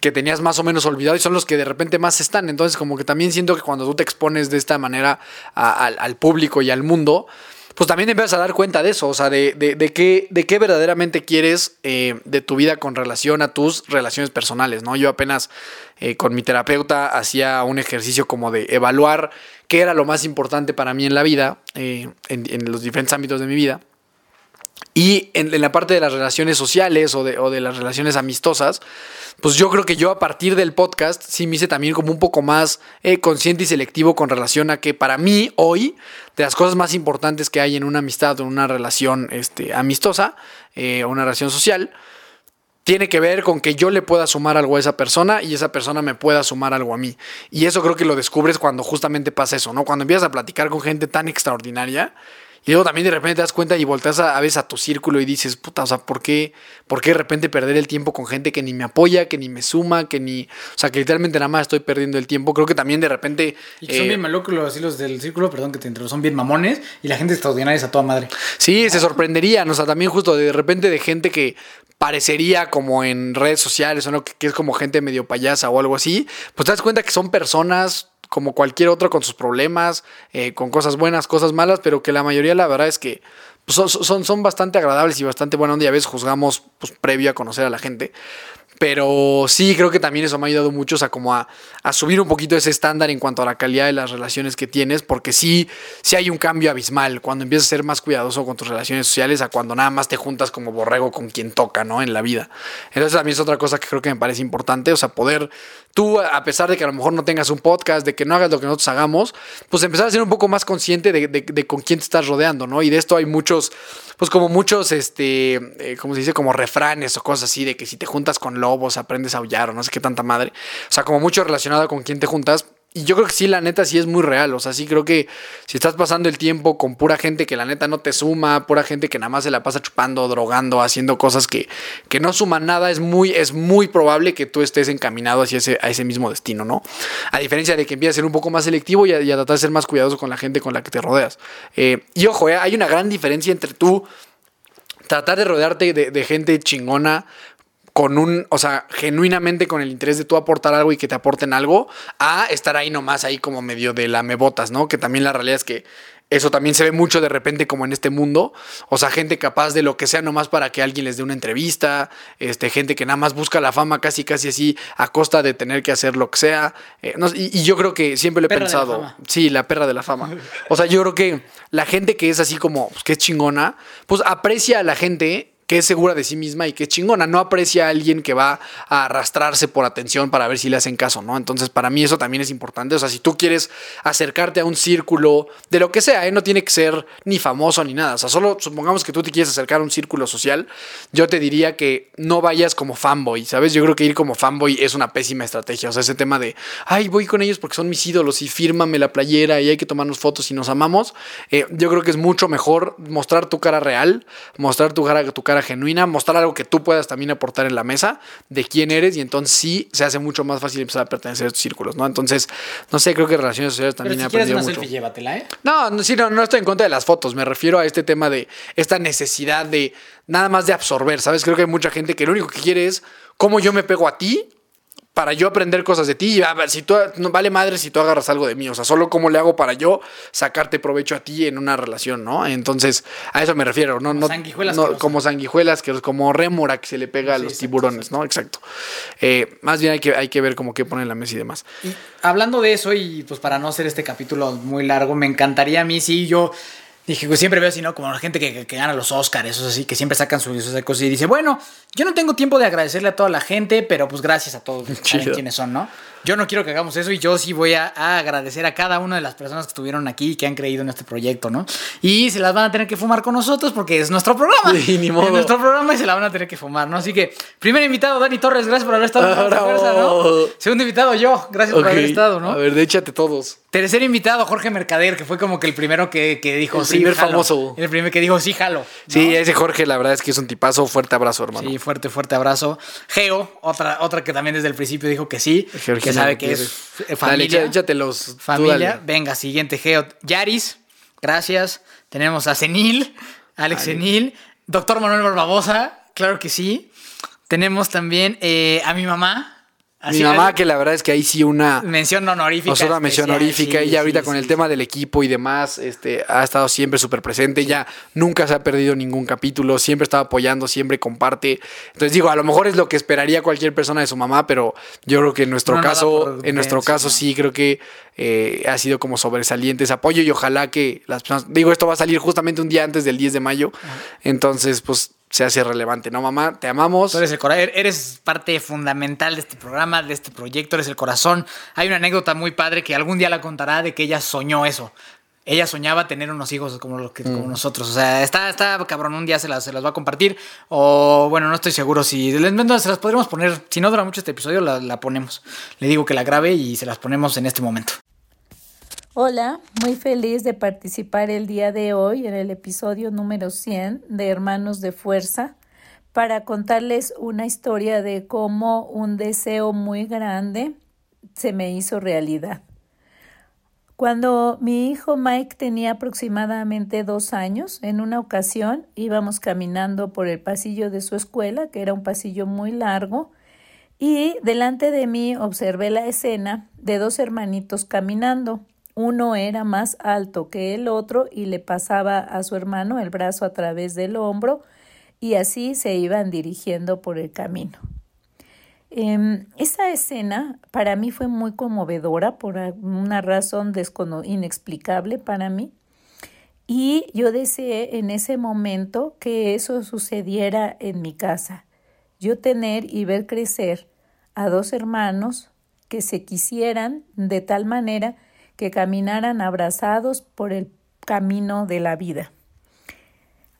Speaker 1: que tenías más o menos olvidado y son los que de repente más están. Entonces como que también siento que cuando tú te expones de esta manera a- al público y al mundo, pues también empiezas a dar cuenta de eso, o sea, de, de, qué, de qué verdaderamente quieres eh, de tu vida con relación a tus relaciones personales, ¿no? Yo apenas eh, con mi terapeuta hacía un ejercicio como de evaluar qué era lo más importante para mí en la vida, eh, en los diferentes ámbitos de mi vida. Y en, la parte de las relaciones sociales o de, o de las relaciones amistosas, pues yo creo que yo a partir del podcast sí me hice también como un poco más eh, consciente y selectivo con relación a que para mí hoy, de las cosas más importantes que hay en una amistad o en una relación este, amistosa eh, o una relación social, tiene que ver con que yo le pueda sumar algo a esa persona y esa persona me pueda sumar algo a mí. Y eso creo que lo descubres cuando justamente pasa eso, ¿no? Cuando empiezas a platicar con gente tan extraordinaria y luego también de repente te das cuenta y volteas a, a veces a tu círculo y dices, puta, o sea, ¿por qué, ¿por qué de repente perder el tiempo con gente que ni me apoya, que ni me suma, que ni... O sea, que literalmente nada más estoy perdiendo el tiempo. Creo que también de repente...
Speaker 2: Y que son
Speaker 1: eh,
Speaker 2: bien malocos así los del círculo, perdón que te interrumpa, son bien mamones y la gente extraordinaria es a toda madre.
Speaker 1: Sí, se sorprenderían, o sea, también justo de repente de gente que parecería como en redes sociales o no, que, que es como gente medio payasa o algo así, pues te das cuenta que son personas como cualquier otro con sus problemas, eh, con cosas buenas, cosas malas, pero que la mayoría la verdad es que pues, son, son, son bastante agradables y bastante buenos. Un día a veces juzgamos pues, previo a conocer a la gente. Pero sí, creo que también eso me ha ayudado mucho, o sea, como a, a subir un poquito ese estándar en cuanto a la calidad de las relaciones que tienes, porque sí, sí hay un cambio abismal cuando empiezas a ser más cuidadoso con tus relaciones sociales a cuando nada más te juntas como borrego con quien toca, ¿no? En la vida. Entonces también es otra cosa que creo que me parece importante, o sea, poder tú, a pesar de que a lo mejor no tengas un podcast, de que no hagas lo que nosotros hagamos, pues empezar a ser un poco más consciente de, con quién te estás rodeando, ¿no? Y de esto hay muchos, pues como muchos, este, eh, ¿cómo se dice? Como refranes o cosas así, de que si te juntas con lobos aprendes a aullar o no sé qué tanta madre. O sea, como mucho relacionado con quién te juntas. Y yo creo que sí, la neta sí es muy real. O sea, sí creo que si estás pasando el tiempo con pura gente que la neta no te suma, pura gente que nada más se la pasa chupando, drogando, haciendo cosas que, que no suman nada, es muy, es muy probable que tú estés encaminado hacia ese, a ese mismo destino, ¿no? A diferencia de que empieces a ser un poco más selectivo y a, a tratar de ser más cuidadoso con la gente con la que te rodeas. Eh, y ojo, eh, hay una gran diferencia entre tú tratar de rodearte de, de gente chingona con un, o sea, genuinamente con el interés de tú aportar algo y que te aporten algo, a estar ahí nomás, ahí como medio de la mebotas, ¿no? Que también la realidad es que eso también se ve mucho de repente como en este mundo. O sea, gente capaz de lo que sea nomás para que alguien les dé una entrevista. Este, gente que nada más busca la fama casi, casi así a costa de tener que hacer lo que sea. Eh, no, y, y, yo creo que siempre lo he
Speaker 2: Perra la
Speaker 1: pensado.
Speaker 2: fama.
Speaker 1: Sí, la perra de la fama. O sea, yo creo que la gente que es así como, pues, que es chingona, pues aprecia a la gente que es segura de sí misma y que es chingona. No aprecia a alguien que va a arrastrarse por atención para ver si le hacen caso, ¿no? Entonces, para mí eso también es importante. O sea, si tú quieres acercarte a un círculo de lo que sea, ¿eh? no tiene que ser ni famoso ni nada. O sea, solo supongamos que tú te quieres acercar a un círculo social, yo te diría que no vayas como fanboy, ¿sabes? Yo creo que ir como fanboy es una pésima estrategia. O sea, ese tema de, ay, voy con ellos porque son mis ídolos y fírmame la playera y hay que tomarnos fotos y nos amamos. Eh, yo creo que es mucho mejor mostrar tu cara real, mostrar tu cara, tu cara genuina, mostrar algo que tú puedas también aportar en la mesa de quién eres y entonces sí se hace mucho más fácil empezar a pertenecer a estos círculos, ¿no? Entonces, no sé, creo que relaciones sociales
Speaker 2: Pero
Speaker 1: también
Speaker 2: si
Speaker 1: he
Speaker 2: quieres
Speaker 1: aprendido
Speaker 2: una
Speaker 1: mucho.
Speaker 2: selfie, llévatela, ¿eh?
Speaker 1: No, no, sí, no, no estoy en contra de las fotos. Me refiero a este tema de esta necesidad de nada más de absorber, ¿sabes? Creo que hay mucha gente que lo único que quiere es cómo yo me pego a ti para yo aprender cosas de ti. Y a ver, si tú, no vale madre si tú agarras algo de mí. O sea, solo cómo le hago para yo sacarte provecho a ti en una relación, ¿no? Entonces, a eso me refiero. No,
Speaker 2: Como
Speaker 1: no,
Speaker 2: sanguijuelas
Speaker 1: no, como sanguijuelas, que como rémora que se le pega a
Speaker 2: Sí,
Speaker 1: los
Speaker 2: exacto,
Speaker 1: tiburones, ¿no? Exacto. Eh, más bien hay que, hay que ver como qué pone en la mesa y demás.
Speaker 2: Y hablando de eso, y pues para no hacer este capítulo muy largo, me encantaría a mí, sí, yo dije, pues siempre veo así, ¿no? Como la gente que, que- que gana los Oscars, esos así, que siempre sacan sus esas cosas y dice, bueno, yo no tengo tiempo de agradecerle a toda la gente, pero pues gracias a todos, saben
Speaker 1: Chido.
Speaker 2: quiénes son, ¿no? Yo no quiero que hagamos eso y yo sí voy a, a agradecer a cada una de las personas que estuvieron aquí y que han creído en este proyecto, ¿no? Y se las van a tener que fumar con nosotros porque es nuestro programa.
Speaker 1: Sí, ni modo.
Speaker 2: Es nuestro programa y se la van a tener que fumar, ¿no? Así que, primer invitado, Dani Torres, gracias por haber estado en ¿no? Segundo invitado, yo, gracias por haber estado, ¿no?
Speaker 1: A ver, échate todos.
Speaker 2: Tercer invitado, Jorge Mercader, que fue como que el primero que, que dijo
Speaker 1: El
Speaker 2: sí.
Speaker 1: primer
Speaker 2: jalo".
Speaker 1: famoso.
Speaker 2: El primer que dijo sí, jalo. ¿no?
Speaker 1: Sí, ese Jorge, la verdad es que es un tipazo. Fuerte abrazo, hermano.
Speaker 2: Sí, fuerte, fuerte abrazo. Geo, otra, otra que también desde el principio dijo que sí, que
Speaker 1: Georgina
Speaker 2: sabe que es eh,
Speaker 1: Dale,
Speaker 2: familia.
Speaker 1: echa- échatelos.
Speaker 2: familia.
Speaker 1: dale.
Speaker 2: Venga, siguiente, Geo. Yaris, gracias. Tenemos a Senil, Alex Senil, doctor Manuel Barbabosa, claro que sí. Tenemos también eh, a mi mamá.
Speaker 1: Mi mamá, que la verdad es que ahí sí una.
Speaker 2: Mención honorífica.
Speaker 1: O sea, una mención honorífica.
Speaker 2: sí,
Speaker 1: ella ahorita
Speaker 2: sí,
Speaker 1: con el tema del equipo y demás, este, ha estado siempre súper presente. Ella nunca se ha perdido ningún capítulo, siempre está apoyando, siempre comparte. Entonces digo, a lo mejor es lo que esperaría cualquier persona de su mamá, pero yo creo que en nuestro
Speaker 2: No,
Speaker 1: caso, en nuestro caso
Speaker 2: ¿no?
Speaker 1: sí creo que eh, ha sido como sobresaliente ese apoyo y ojalá que las personas, digo, esto va a salir justamente un día antes del 10 de mayo, entonces pues se hace relevante, ¿no, mamá? Te amamos.
Speaker 2: Tú eres, el cora- er- eres parte fundamental de este programa, de este proyecto, eres el corazón. Hay una anécdota muy padre que algún día la contará de que ella soñó eso. Ella soñaba tener unos hijos como, los que,
Speaker 1: Mm.
Speaker 2: como nosotros. O sea, está, está cabrón, un día se las, se las va a compartir. O bueno, no estoy seguro si no, se las podremos poner. Si no dura mucho este episodio, la, la ponemos. Le digo que la grabe y se las ponemos en este momento.
Speaker 4: Hola, muy feliz de participar el día de hoy en el episodio número 100 de Hermanos de Fuerza para contarles una historia de cómo un deseo muy grande se me hizo realidad. Cuando mi hijo Mike tenía aproximadamente dos años, en una ocasión íbamos caminando por el pasillo de su escuela, que era un pasillo muy largo, y delante de mí observé la escena de dos hermanitos caminando. Uno era más alto que el otro y le pasaba a su hermano el brazo a través del hombro y así se iban dirigiendo por el camino. Eh, esa escena para mí fue muy conmovedora por una razón inexplicable para mí. Y yo deseé en ese momento que eso sucediera en mi casa. Yo tener y ver crecer a dos hermanos que se quisieran de tal manera que caminaran abrazados por el camino de la vida.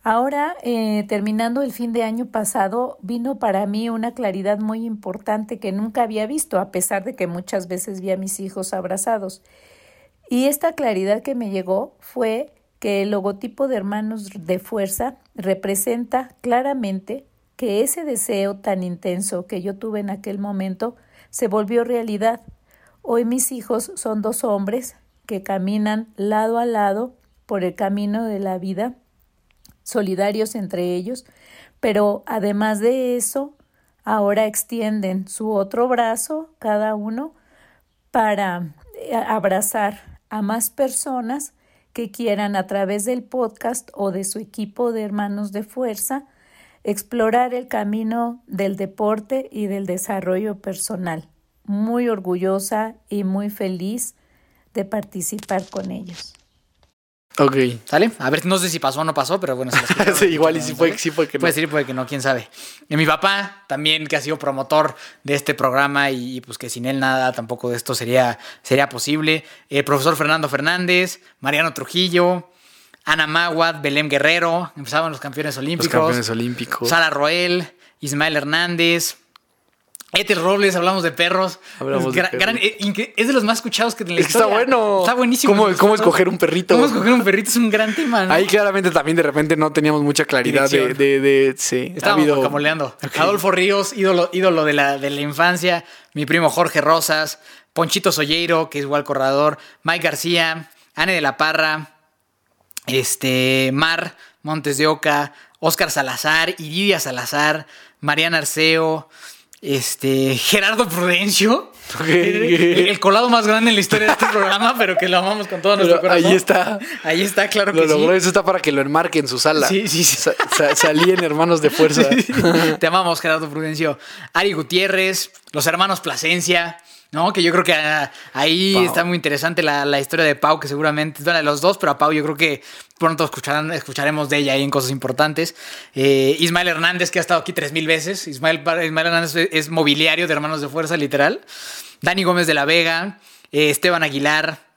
Speaker 4: Ahora, eh, terminando el fin de año pasado, vino para mí una claridad muy importante que nunca había visto, a pesar de que muchas veces vi a mis hijos abrazados. Y esta claridad que me llegó fue que el logotipo de Hermanos de Fuerza representa claramente que ese deseo tan intenso que yo tuve en aquel momento se volvió realidad. Hoy mis hijos son dos hombres que caminan lado a lado por el camino de la vida solidarios entre ellos, pero además de eso, ahora extienden su otro brazo, cada uno, para eh, abrazar a más personas que quieran a través del podcast o de su equipo de hermanos de fuerza explorar el camino del deporte y del desarrollo personal. Muy orgullosa y muy feliz de participar con ellos.
Speaker 1: Ok.
Speaker 2: ¿Sale? A ver, no sé si pasó o no pasó, pero bueno. Se
Speaker 1: sí, igual y sí fue, sí fue que no.
Speaker 2: Puede ser, puede que no, quién sabe. Y mi papá también, que ha sido promotor de este programa y, pues que sin él nada tampoco de esto sería, sería posible. El profesor Fernando Fernández, Mariano Trujillo, Ana Maguad, Belém Guerrero, empezaban los campeones olímpicos.
Speaker 1: Los campeones olímpicos.
Speaker 2: Sara Roel, Ismael Hernández, Eter Robles, hablamos de perros.
Speaker 1: Hablamos de
Speaker 2: Gra-
Speaker 1: perros.
Speaker 2: gran- incre- es de los más escuchados que en la
Speaker 1: Es que está bueno.
Speaker 2: Está buenísimo.
Speaker 1: ¿Cómo- escoger un perrito?
Speaker 2: ¿Cómo escoger un perrito? Es un gran tema, ¿no?
Speaker 1: Ahí claramente también de repente no teníamos mucha claridad de, de, de- sí. ha
Speaker 2: Estábamos
Speaker 1: habido-
Speaker 2: guacamoleando. Adolfo Ríos, ídolo, ídolo de, la, de la infancia. Mi primo Jorge Rosas. Ponchito Solleiro, que es igual corredor. Mike García. Anne de la Parra. Este. Mar Montes de Oca. Oscar Salazar. Iridia Salazar. Mariana Arceo. Este. Gerardo Prudencio. El, el colado más grande en la historia de este programa, pero que lo amamos con todo nuestro
Speaker 1: Pero
Speaker 2: corazón.
Speaker 1: ahí está.
Speaker 2: Ahí está, claro
Speaker 1: Lo
Speaker 2: que
Speaker 1: logró.
Speaker 2: sí.
Speaker 1: Eso está para que lo enmarque en su sala.
Speaker 2: Sí, sí, sí.
Speaker 1: Sa- sa- salí en Hermanos de Fuerza.
Speaker 2: Te amamos, Gerardo Prudencio. Ari Gutiérrez, los hermanos Plasencia, ¿no? Que yo creo que ah, ahí
Speaker 1: Pau.
Speaker 2: está muy interesante la, la historia de Pau, que seguramente, bueno, los dos, pero a Pau yo creo que pronto escucharán, escucharemos de ella ahí en cosas importantes. Eh, Ismael Hernández, que ha estado aquí tres mil veces. Ismael, Ismael Hernández es, es mobiliario de Hermanos de Fuerza, literal. Dani Gómez de la Vega, eh, Esteban Aguilar.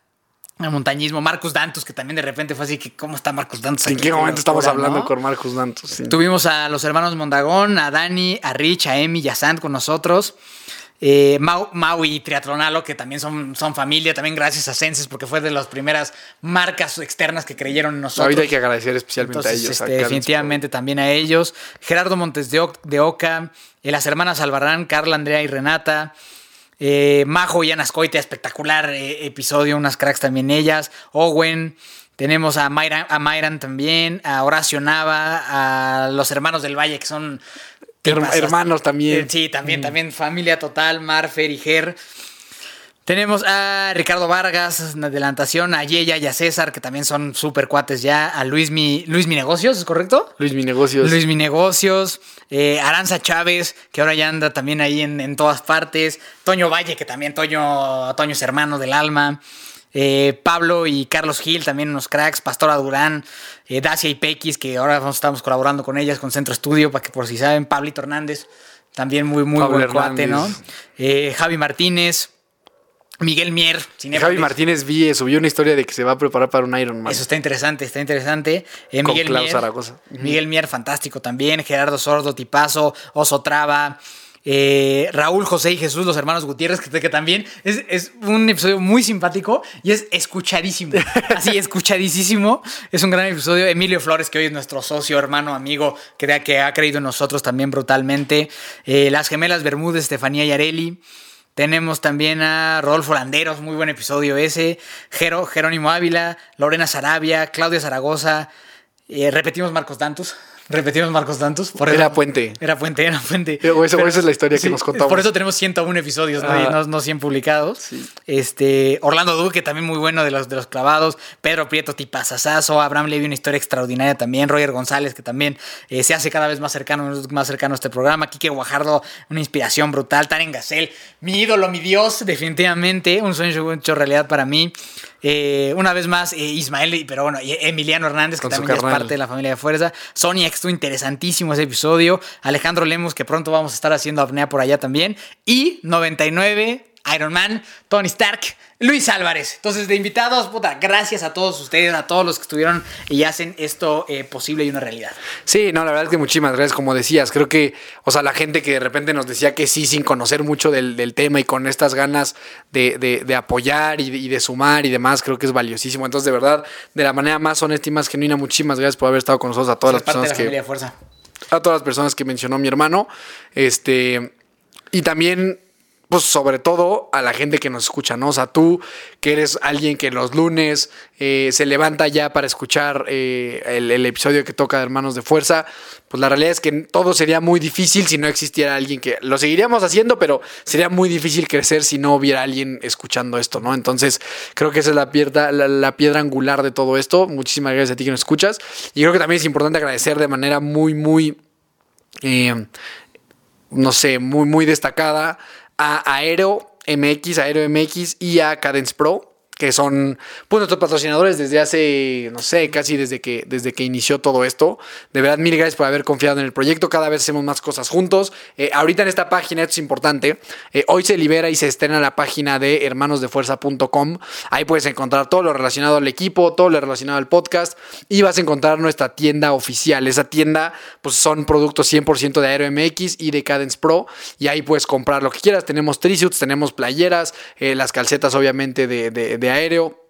Speaker 2: El montañismo, Marcus Dantus, que también de repente fue así que, ¿cómo está Marcus Dantus?
Speaker 1: ¿En qué momento estamos hablando
Speaker 2: ¿no?
Speaker 1: con Marcos Dantos? Sí.
Speaker 2: Tuvimos a los hermanos Mondagón, a Dani, a Rich, a Emi y a Sant con nosotros. Eh, Mau, Mau y Triatlonalo, que también son, son familia, también gracias a Senses, porque fue de las primeras marcas externas que creyeron en nosotros.
Speaker 1: Ahorita hay que agradecer especialmente
Speaker 2: Entonces,
Speaker 1: a ellos.
Speaker 2: este,
Speaker 1: a
Speaker 2: definitivamente también a ellos. Gerardo Montes de, Oc- de Oca, eh, las hermanas Albarrán, Carla, Andrea y Renata. eh, Majo y Ana Scoita, espectacular episodio, unas cracks también ellas. Owen. Tenemos a Mayran, a Mayran también, a Horacio Nava, a los hermanos del Valle, que son
Speaker 1: Her- hermanos también.
Speaker 2: Eh, Sí, también, también familia total, Marfer y Ger. Tenemos a Ricardo Vargas, en adelantación, a Yeya y a César, que también son súper cuates ya, a Luis Mi, Luis Mi Negocios, ¿es correcto?
Speaker 1: Luis, mi negocios.
Speaker 2: Luis Mi Negocios, eh, Aranza Chávez, que ahora ya anda también ahí en, en todas partes, Toño Valle, que también Toño, Toño es hermano del alma, eh, Pablo y Carlos Gil, también unos cracks, Pastora Durán, eh, Dacia y Pequis, que ahora nos estamos colaborando con ellas, con Centro Estudio, para que por si saben, Pablito Hernández, también muy, muy
Speaker 1: Pablo
Speaker 2: buen cuate, ¿no? Eh, Javi Martínez, Miguel Mier,
Speaker 1: Javi
Speaker 2: Cinépolis.
Speaker 1: Martínez vi, eh, subió una historia de que se va a preparar para un Ironman.
Speaker 2: Eso está interesante, está interesante. Eh,
Speaker 1: Con
Speaker 2: Miguel Mier,
Speaker 1: Zaragoza.
Speaker 2: Miguel Mier, fantástico también. Gerardo Sordo, Tipazo, Oso Traba. Eh, Raúl, José y Jesús, los hermanos Gutiérrez, que, que también es, es un episodio muy simpático y es escuchadísimo. Así, escuchadísimo. Es un gran episodio. Emilio Flores, que hoy es nuestro socio, hermano, amigo, que, que ha creído en nosotros también brutalmente. Eh, las gemelas Bermúdez, Estefanía y Areli. Tenemos también a Rodolfo Landeros, muy buen episodio ese. Jero, Jerónimo Ávila, Lorena Sarabia, Claudia Zaragoza. eh, repetimos Marcos Dantus. Repetimos Marcos Dantus. Por
Speaker 1: Era
Speaker 2: eso-
Speaker 1: Puente.
Speaker 2: Era Puente, era Puente.
Speaker 1: O esa- o esa es la historia que nos contamos.
Speaker 2: Por eso tenemos 101 episodios, ¿no?
Speaker 1: Ah.
Speaker 2: no, no 100 publicados. Este, Orlando Duque, también muy bueno de los, de los clavados. Pedro Prieto, tipazazazo. Abraham Levy, una historia extraordinaria también. Roger González, que también eh, se hace cada vez más cercano, más cercano a este programa. Quique Guajardo, una inspiración brutal. Taren Gasel, mi ídolo, mi dios, definitivamente. Un sueño hecho realidad para mí. Eh, una vez más, eh, Ismael, pero bueno, Emiliano Hernández, que
Speaker 1: Con
Speaker 2: también ya es parte de la familia de Fuerza. Sonia, que estuvo interesantísimo ese episodio. Alejandro Lemos, que pronto vamos a estar haciendo apnea por allá también. Y 99 Iron Man, Tony Stark, Luis Álvarez. Entonces, de invitados, puta, gracias a todos ustedes, a todos los que estuvieron y hacen esto eh, posible y una realidad.
Speaker 1: Sí, no, la verdad es que muchísimas gracias, como decías. Creo que, o sea, la gente que de repente nos decía que sí, sin conocer mucho del, del tema y con estas ganas de, de- de apoyar y de, y de sumar y demás, creo que es valiosísimo. Entonces, de verdad, de la manera más honesta y más genuina, muchísimas gracias por haber estado con nosotros, a todas
Speaker 2: Es
Speaker 1: las
Speaker 2: parte de
Speaker 1: personas
Speaker 2: la
Speaker 1: que a todas las personas que mencionó mi hermano. Este, y también, pues sobre todo a la gente que nos escucha, ¿no? O sea, tú que eres alguien que los lunes eh, se levanta ya para escuchar eh, el, episodio que toca de Hermanos de Fuerza, pues la realidad es que todo sería muy difícil si no existiera alguien que lo seguiríamos haciendo, pero sería muy difícil crecer si no hubiera alguien escuchando esto, ¿no? Entonces, creo que esa es la piedra, la piedra angular de todo esto. Muchísimas gracias a ti que nos escuchas. Y creo que también es importante agradecer de manera muy, muy eh, no sé, muy, muy destacada a Aero MX, Aero MX y a Cadence Pro, que son pues, nuestros patrocinadores desde hace, no sé, casi desde que, desde que inició todo esto. De verdad, mil gracias por haber confiado en el proyecto. Cada vez hacemos más cosas juntos. Eh, ahorita en esta página, esto es importante, eh, hoy se libera y se estrena la página de hermanosdefuerza.com. Ahí puedes encontrar todo lo relacionado al equipo, todo lo relacionado al podcast y vas a encontrar nuestra tienda oficial. Esa tienda pues son productos 100% de Aero MX y de Cadence Pro y ahí puedes comprar lo que quieras. Tenemos trisuits, tenemos playeras, eh, las calcetas obviamente de, de- de aéreo.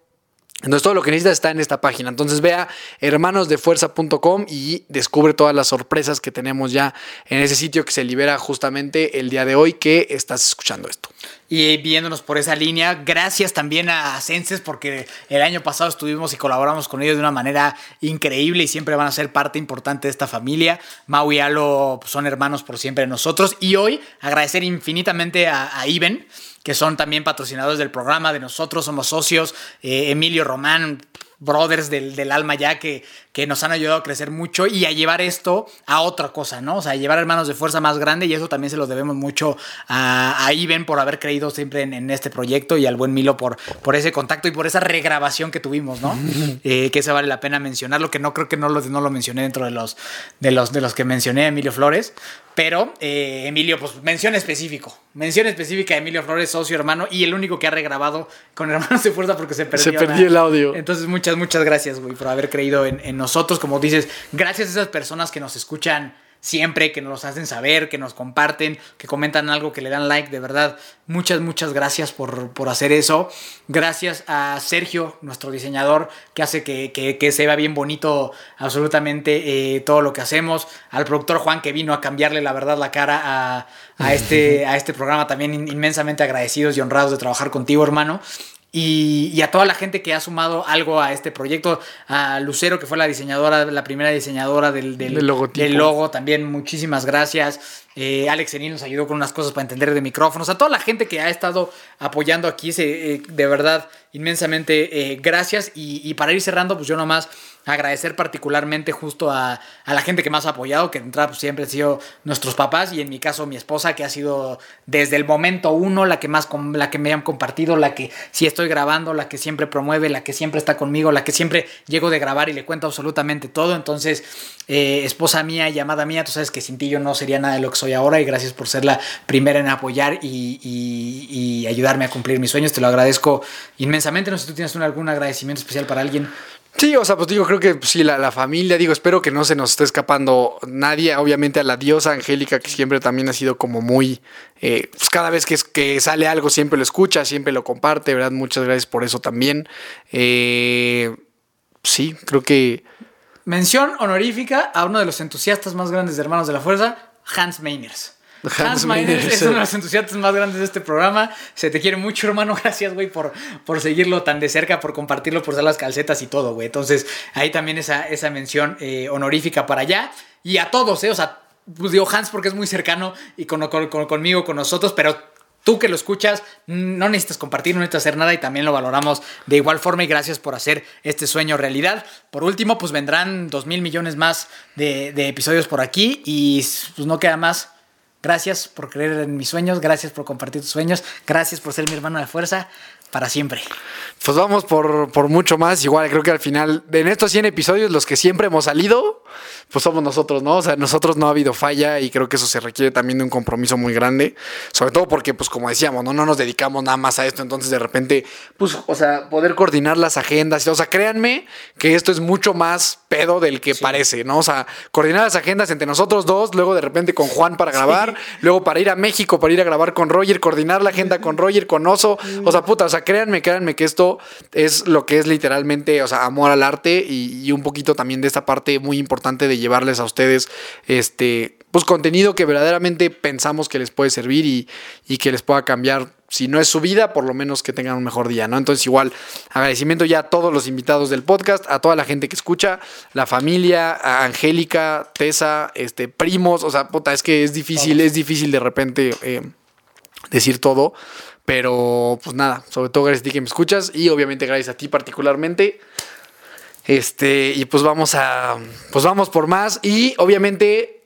Speaker 1: Entonces todo lo que necesitas está en esta página. Entonces ve a hermanosdefuerza.com y descubre todas las sorpresas que tenemos ya en ese sitio que se libera justamente el día de hoy que estás escuchando esto.
Speaker 2: Y viéndonos por esa línea, gracias también a Senses porque el año pasado estuvimos y colaboramos con ellos de una manera increíble y siempre van a ser parte importante de esta familia. Mau y Alo son hermanos por siempre de nosotros. Y hoy agradecer infinitamente a, a Iben, que son también patrocinadores del programa, de nosotros somos socios, eh, Emilio Román, brothers del, del alma ya que, que nos han ayudado a crecer mucho y a llevar esto a otra cosa, ¿no? O sea, a llevar hermanos de fuerza más grande y eso también se lo debemos mucho a, a Iben por haber creído siempre en, en este proyecto y al buen Milo por, por ese contacto y por esa regrabación que tuvimos, ¿no? Eh, que se vale la pena mencionarlo, que no creo que no lo, no lo mencioné dentro de los, de los, de los que mencioné a Emilio Flores. Pero eh, Emilio, pues mención específico. Mención específica de Emilio Flores, socio hermano, y el único que ha regrabado con Hermanos de Fuerza porque se perdió.
Speaker 1: Se perdió el audio.
Speaker 2: Entonces, muchas, muchas gracias, güey, por haber creído en, en nosotros. Como dices, gracias a esas personas que nos escuchan siempre, que nos hacen saber, que nos comparten, que comentan algo, que le dan like, de verdad. Muchas, muchas gracias por, por hacer eso. Gracias a Sergio, nuestro diseñador, que hace que, que- que se vea bien bonito absolutamente eh, todo lo que hacemos. Al productor Juan, que vino a cambiarle la verdad la cara a, a este, a este programa, también in- inmensamente agradecidos y honrados de trabajar contigo, hermano. Y, y a toda la gente que ha sumado algo a este proyecto, a Lucero, que fue la diseñadora, la primera diseñadora del, logo, también muchísimas gracias. Eh, Alex Serín nos ayudó con unas cosas para entender de micrófonos. A toda la gente que ha estado apoyando aquí, se, eh, de verdad, inmensamente eh, gracias. Y, y para ir cerrando, pues yo nomás agradecer particularmente justo a, a la gente que más ha apoyado, que de entrada pues, siempre han sido nuestros papás y en mi caso mi esposa, que ha sido desde el momento uno la que más com- la que me han compartido, la que si estoy grabando, la que siempre promueve, la que siempre está conmigo, la que siempre llego de grabar y le cuento absolutamente todo. Entonces, eh, esposa mía y amada mía, tú sabes que sin ti yo no sería nada de lo que soy ahora y gracias por ser la primera en apoyar y, y- y ayudarme a cumplir mis sueños. Te lo agradezco inmensamente. No sé si tú tienes un- algún agradecimiento especial para alguien.
Speaker 1: Sí, o sea, pues digo, creo que sí, la, la familia, digo, espero que no se nos esté escapando nadie, obviamente a la diosa Angélica, que siempre también ha sido como muy, eh, pues cada vez que, que sale algo siempre lo escucha, siempre lo comparte, ¿verdad? Muchas gracias por eso también. Eh, sí, creo que...
Speaker 2: Mención honorífica a uno de los entusiastas más grandes de Hermanos de la Fuerza, Hans Meiners.
Speaker 1: Hans
Speaker 2: Hans, Meiners, es uno de los entusiastas más grandes de este programa. Se te quiere mucho, hermano. Gracias, güey, por, por seguirlo tan de cerca, por compartirlo, por dar las calcetas y todo, güey. Entonces, ahí también esa, esa mención eh, honorífica para allá. Y a todos, ¿eh? O sea, pues digo Hans porque es muy cercano y con, con- con- conmigo, con nosotros, pero tú que lo escuchas, no necesitas compartir, no necesitas hacer nada y también lo valoramos de igual forma y gracias por hacer este sueño realidad. Por último, pues vendrán dos mil millones más de, de episodios por aquí y pues no queda más. Gracias por creer en mis sueños, gracias por compartir tus sueños, gracias por ser mi hermano de fuerza, para siempre.
Speaker 1: Pues vamos por, por mucho más. Igual creo que al final, en estos 100 episodios, los que siempre hemos salido, pues somos nosotros, ¿no? O sea, nosotros no ha habido falla y creo que eso se requiere también de un compromiso muy grande. Sobre todo porque, pues como decíamos, no, no nos dedicamos nada más a esto. Entonces, de repente, pues, o sea, poder coordinar las agendas. O sea, créanme que esto es mucho más pedo del que parece, ¿no? O sea, coordinar las agendas entre nosotros dos, luego de repente con Juan para grabar, luego para ir a México, para ir a grabar con Roger, coordinar la agenda con Roger, con Oso. O sea, puta, o sea, créanme, créanme que esto es lo que es literalmente, o sea, amor al arte y, y un poquito también de esta parte muy importante de llevarles a ustedes este pues contenido que verdaderamente pensamos que les puede servir y, y, que les pueda cambiar si no es su vida, por lo menos que tengan un mejor día, ¿no? Entonces igual agradecimiento ya a todos los invitados del podcast, a toda la gente que escucha, la familia, a Angélica, Tessa, este, primos, o sea, puta, es que es difícil, es difícil de repente eh, decir todo, pero pues nada, sobre todo gracias a ti que me escuchas y obviamente gracias a ti particularmente. Este, y pues vamos a. Pues vamos por más. Y obviamente,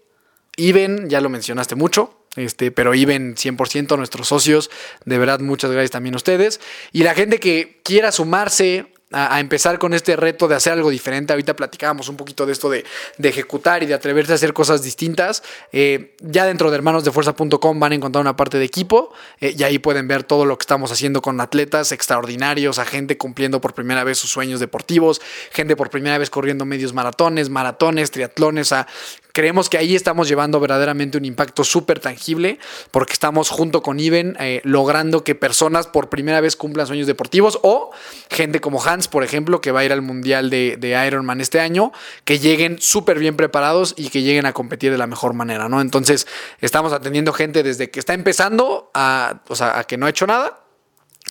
Speaker 1: Iben, ya lo mencionaste mucho. Este, pero Iben 100% nuestros socios. De verdad, muchas gracias también a ustedes. Y la gente que quiera sumarse a, empezar con este reto de hacer algo diferente. Ahorita platicábamos un poquito de esto de, de ejecutar y de atreverse a hacer cosas distintas. Eh, ya dentro de hermanosdefuerza.com van a encontrar una parte de equipo eh, y ahí pueden ver todo lo que estamos haciendo con atletas extraordinarios, a gente cumpliendo por primera vez sus sueños deportivos, gente por primera vez corriendo medios maratones, maratones, triatlones, a creemos que ahí estamos llevando verdaderamente un impacto súper tangible porque estamos junto con Iben eh, logrando que personas por primera vez cumplan sueños deportivos o gente como Hans, por ejemplo, que va a ir al Mundial de, de Ironman este año, que lleguen súper bien preparados y que lleguen a competir de la mejor manera, ¿no? Entonces, estamos atendiendo gente desde que está empezando a, o sea, a que no ha hecho nada,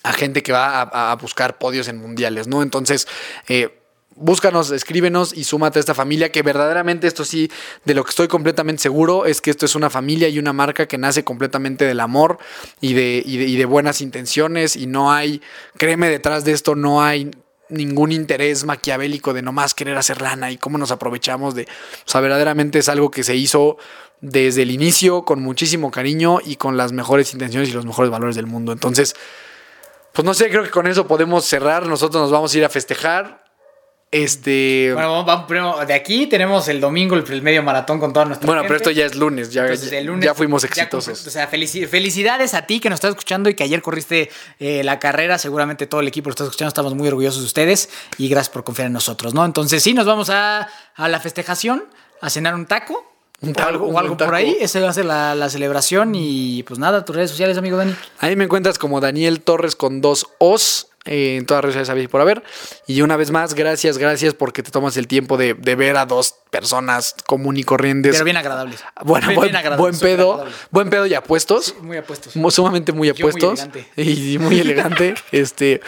Speaker 1: a gente que va a, a buscar podios en mundiales, ¿no? Entonces, eh, búscanos, escríbenos y súmate a esta familia, que verdaderamente esto sí, de lo que estoy completamente seguro, es que esto es una familia y una marca que nace completamente del amor y de, y de, y de buenas intenciones y no hay, créeme, detrás de esto no hay ningún interés maquiavélico de nomás querer hacer lana y cómo nos aprovechamos de, o sea, verdaderamente es algo que se hizo desde el inicio con muchísimo cariño y con las mejores intenciones y los mejores valores del mundo. Entonces, pues no sé, creo que con eso podemos cerrar. Nosotros nos vamos a ir a festejar. Este.
Speaker 2: Bueno, vamos, primero, de aquí tenemos el domingo el, el, medio maratón con toda nuestra
Speaker 1: Bueno,
Speaker 2: gente.
Speaker 1: pero esto ya es lunes, ya,
Speaker 2: Entonces, el lunes
Speaker 1: ya fuimos exitosos.
Speaker 2: o sea, felici- felicidades a ti que nos estás escuchando y que ayer corriste eh, la carrera. Seguramente todo el equipo lo está escuchando. Estamos muy orgullosos de ustedes y gracias por confiar en nosotros, ¿no? Entonces, sí, nos vamos a, a la festejación, a cenar un taco.
Speaker 1: Un
Speaker 2: o algo, o
Speaker 1: un
Speaker 2: algo por ahí. Esa va a ser la, la celebración. Y pues nada, tus redes sociales, amigo Dani.
Speaker 1: Ahí me encuentras como Daniel Torres con dos O's. Eh, en todas las redes sociales por haber. Y una vez más, gracias, gracias porque te tomas el tiempo de, de ver a dos personas común y corrientes.
Speaker 2: Pero bien agradables.
Speaker 1: bueno,
Speaker 2: Bien-
Speaker 1: buen,
Speaker 2: bien agradables,
Speaker 1: buen pedo,
Speaker 2: agradables.
Speaker 1: buen pedo y apuestos.
Speaker 2: Muy apuestos.
Speaker 1: Sumamente muy
Speaker 2: muy
Speaker 1: apuestos
Speaker 2: elegante.
Speaker 1: y muy elegante este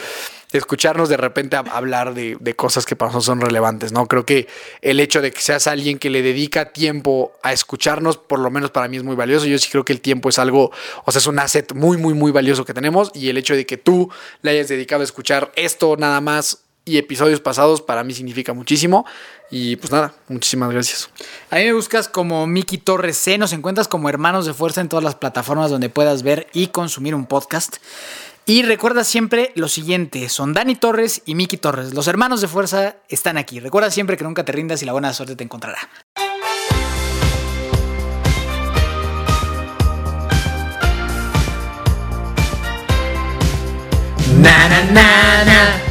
Speaker 1: escucharnos de repente a- hablar de, de cosas que para nosotros son relevantes no creo que el hecho de que seas alguien que le dedica tiempo a escucharnos por lo menos para mí es muy valioso yo sí creo que el tiempo es algo o sea es un asset muy muy muy valioso que tenemos y el hecho de que tú le hayas dedicado a escuchar esto nada más y episodios pasados para mí significa muchísimo y pues nada muchísimas gracias
Speaker 2: A mí me buscas como Miki Torres C. Nos encuentras como Hermanos de Fuerza en todas las plataformas donde puedas ver y consumir un podcast. Y recuerda siempre lo siguiente: son Dani Torres y Miki Torres. Los hermanos de fuerza están aquí. Recuerda siempre que nunca te rindas y la buena suerte te encontrará.
Speaker 5: Na na na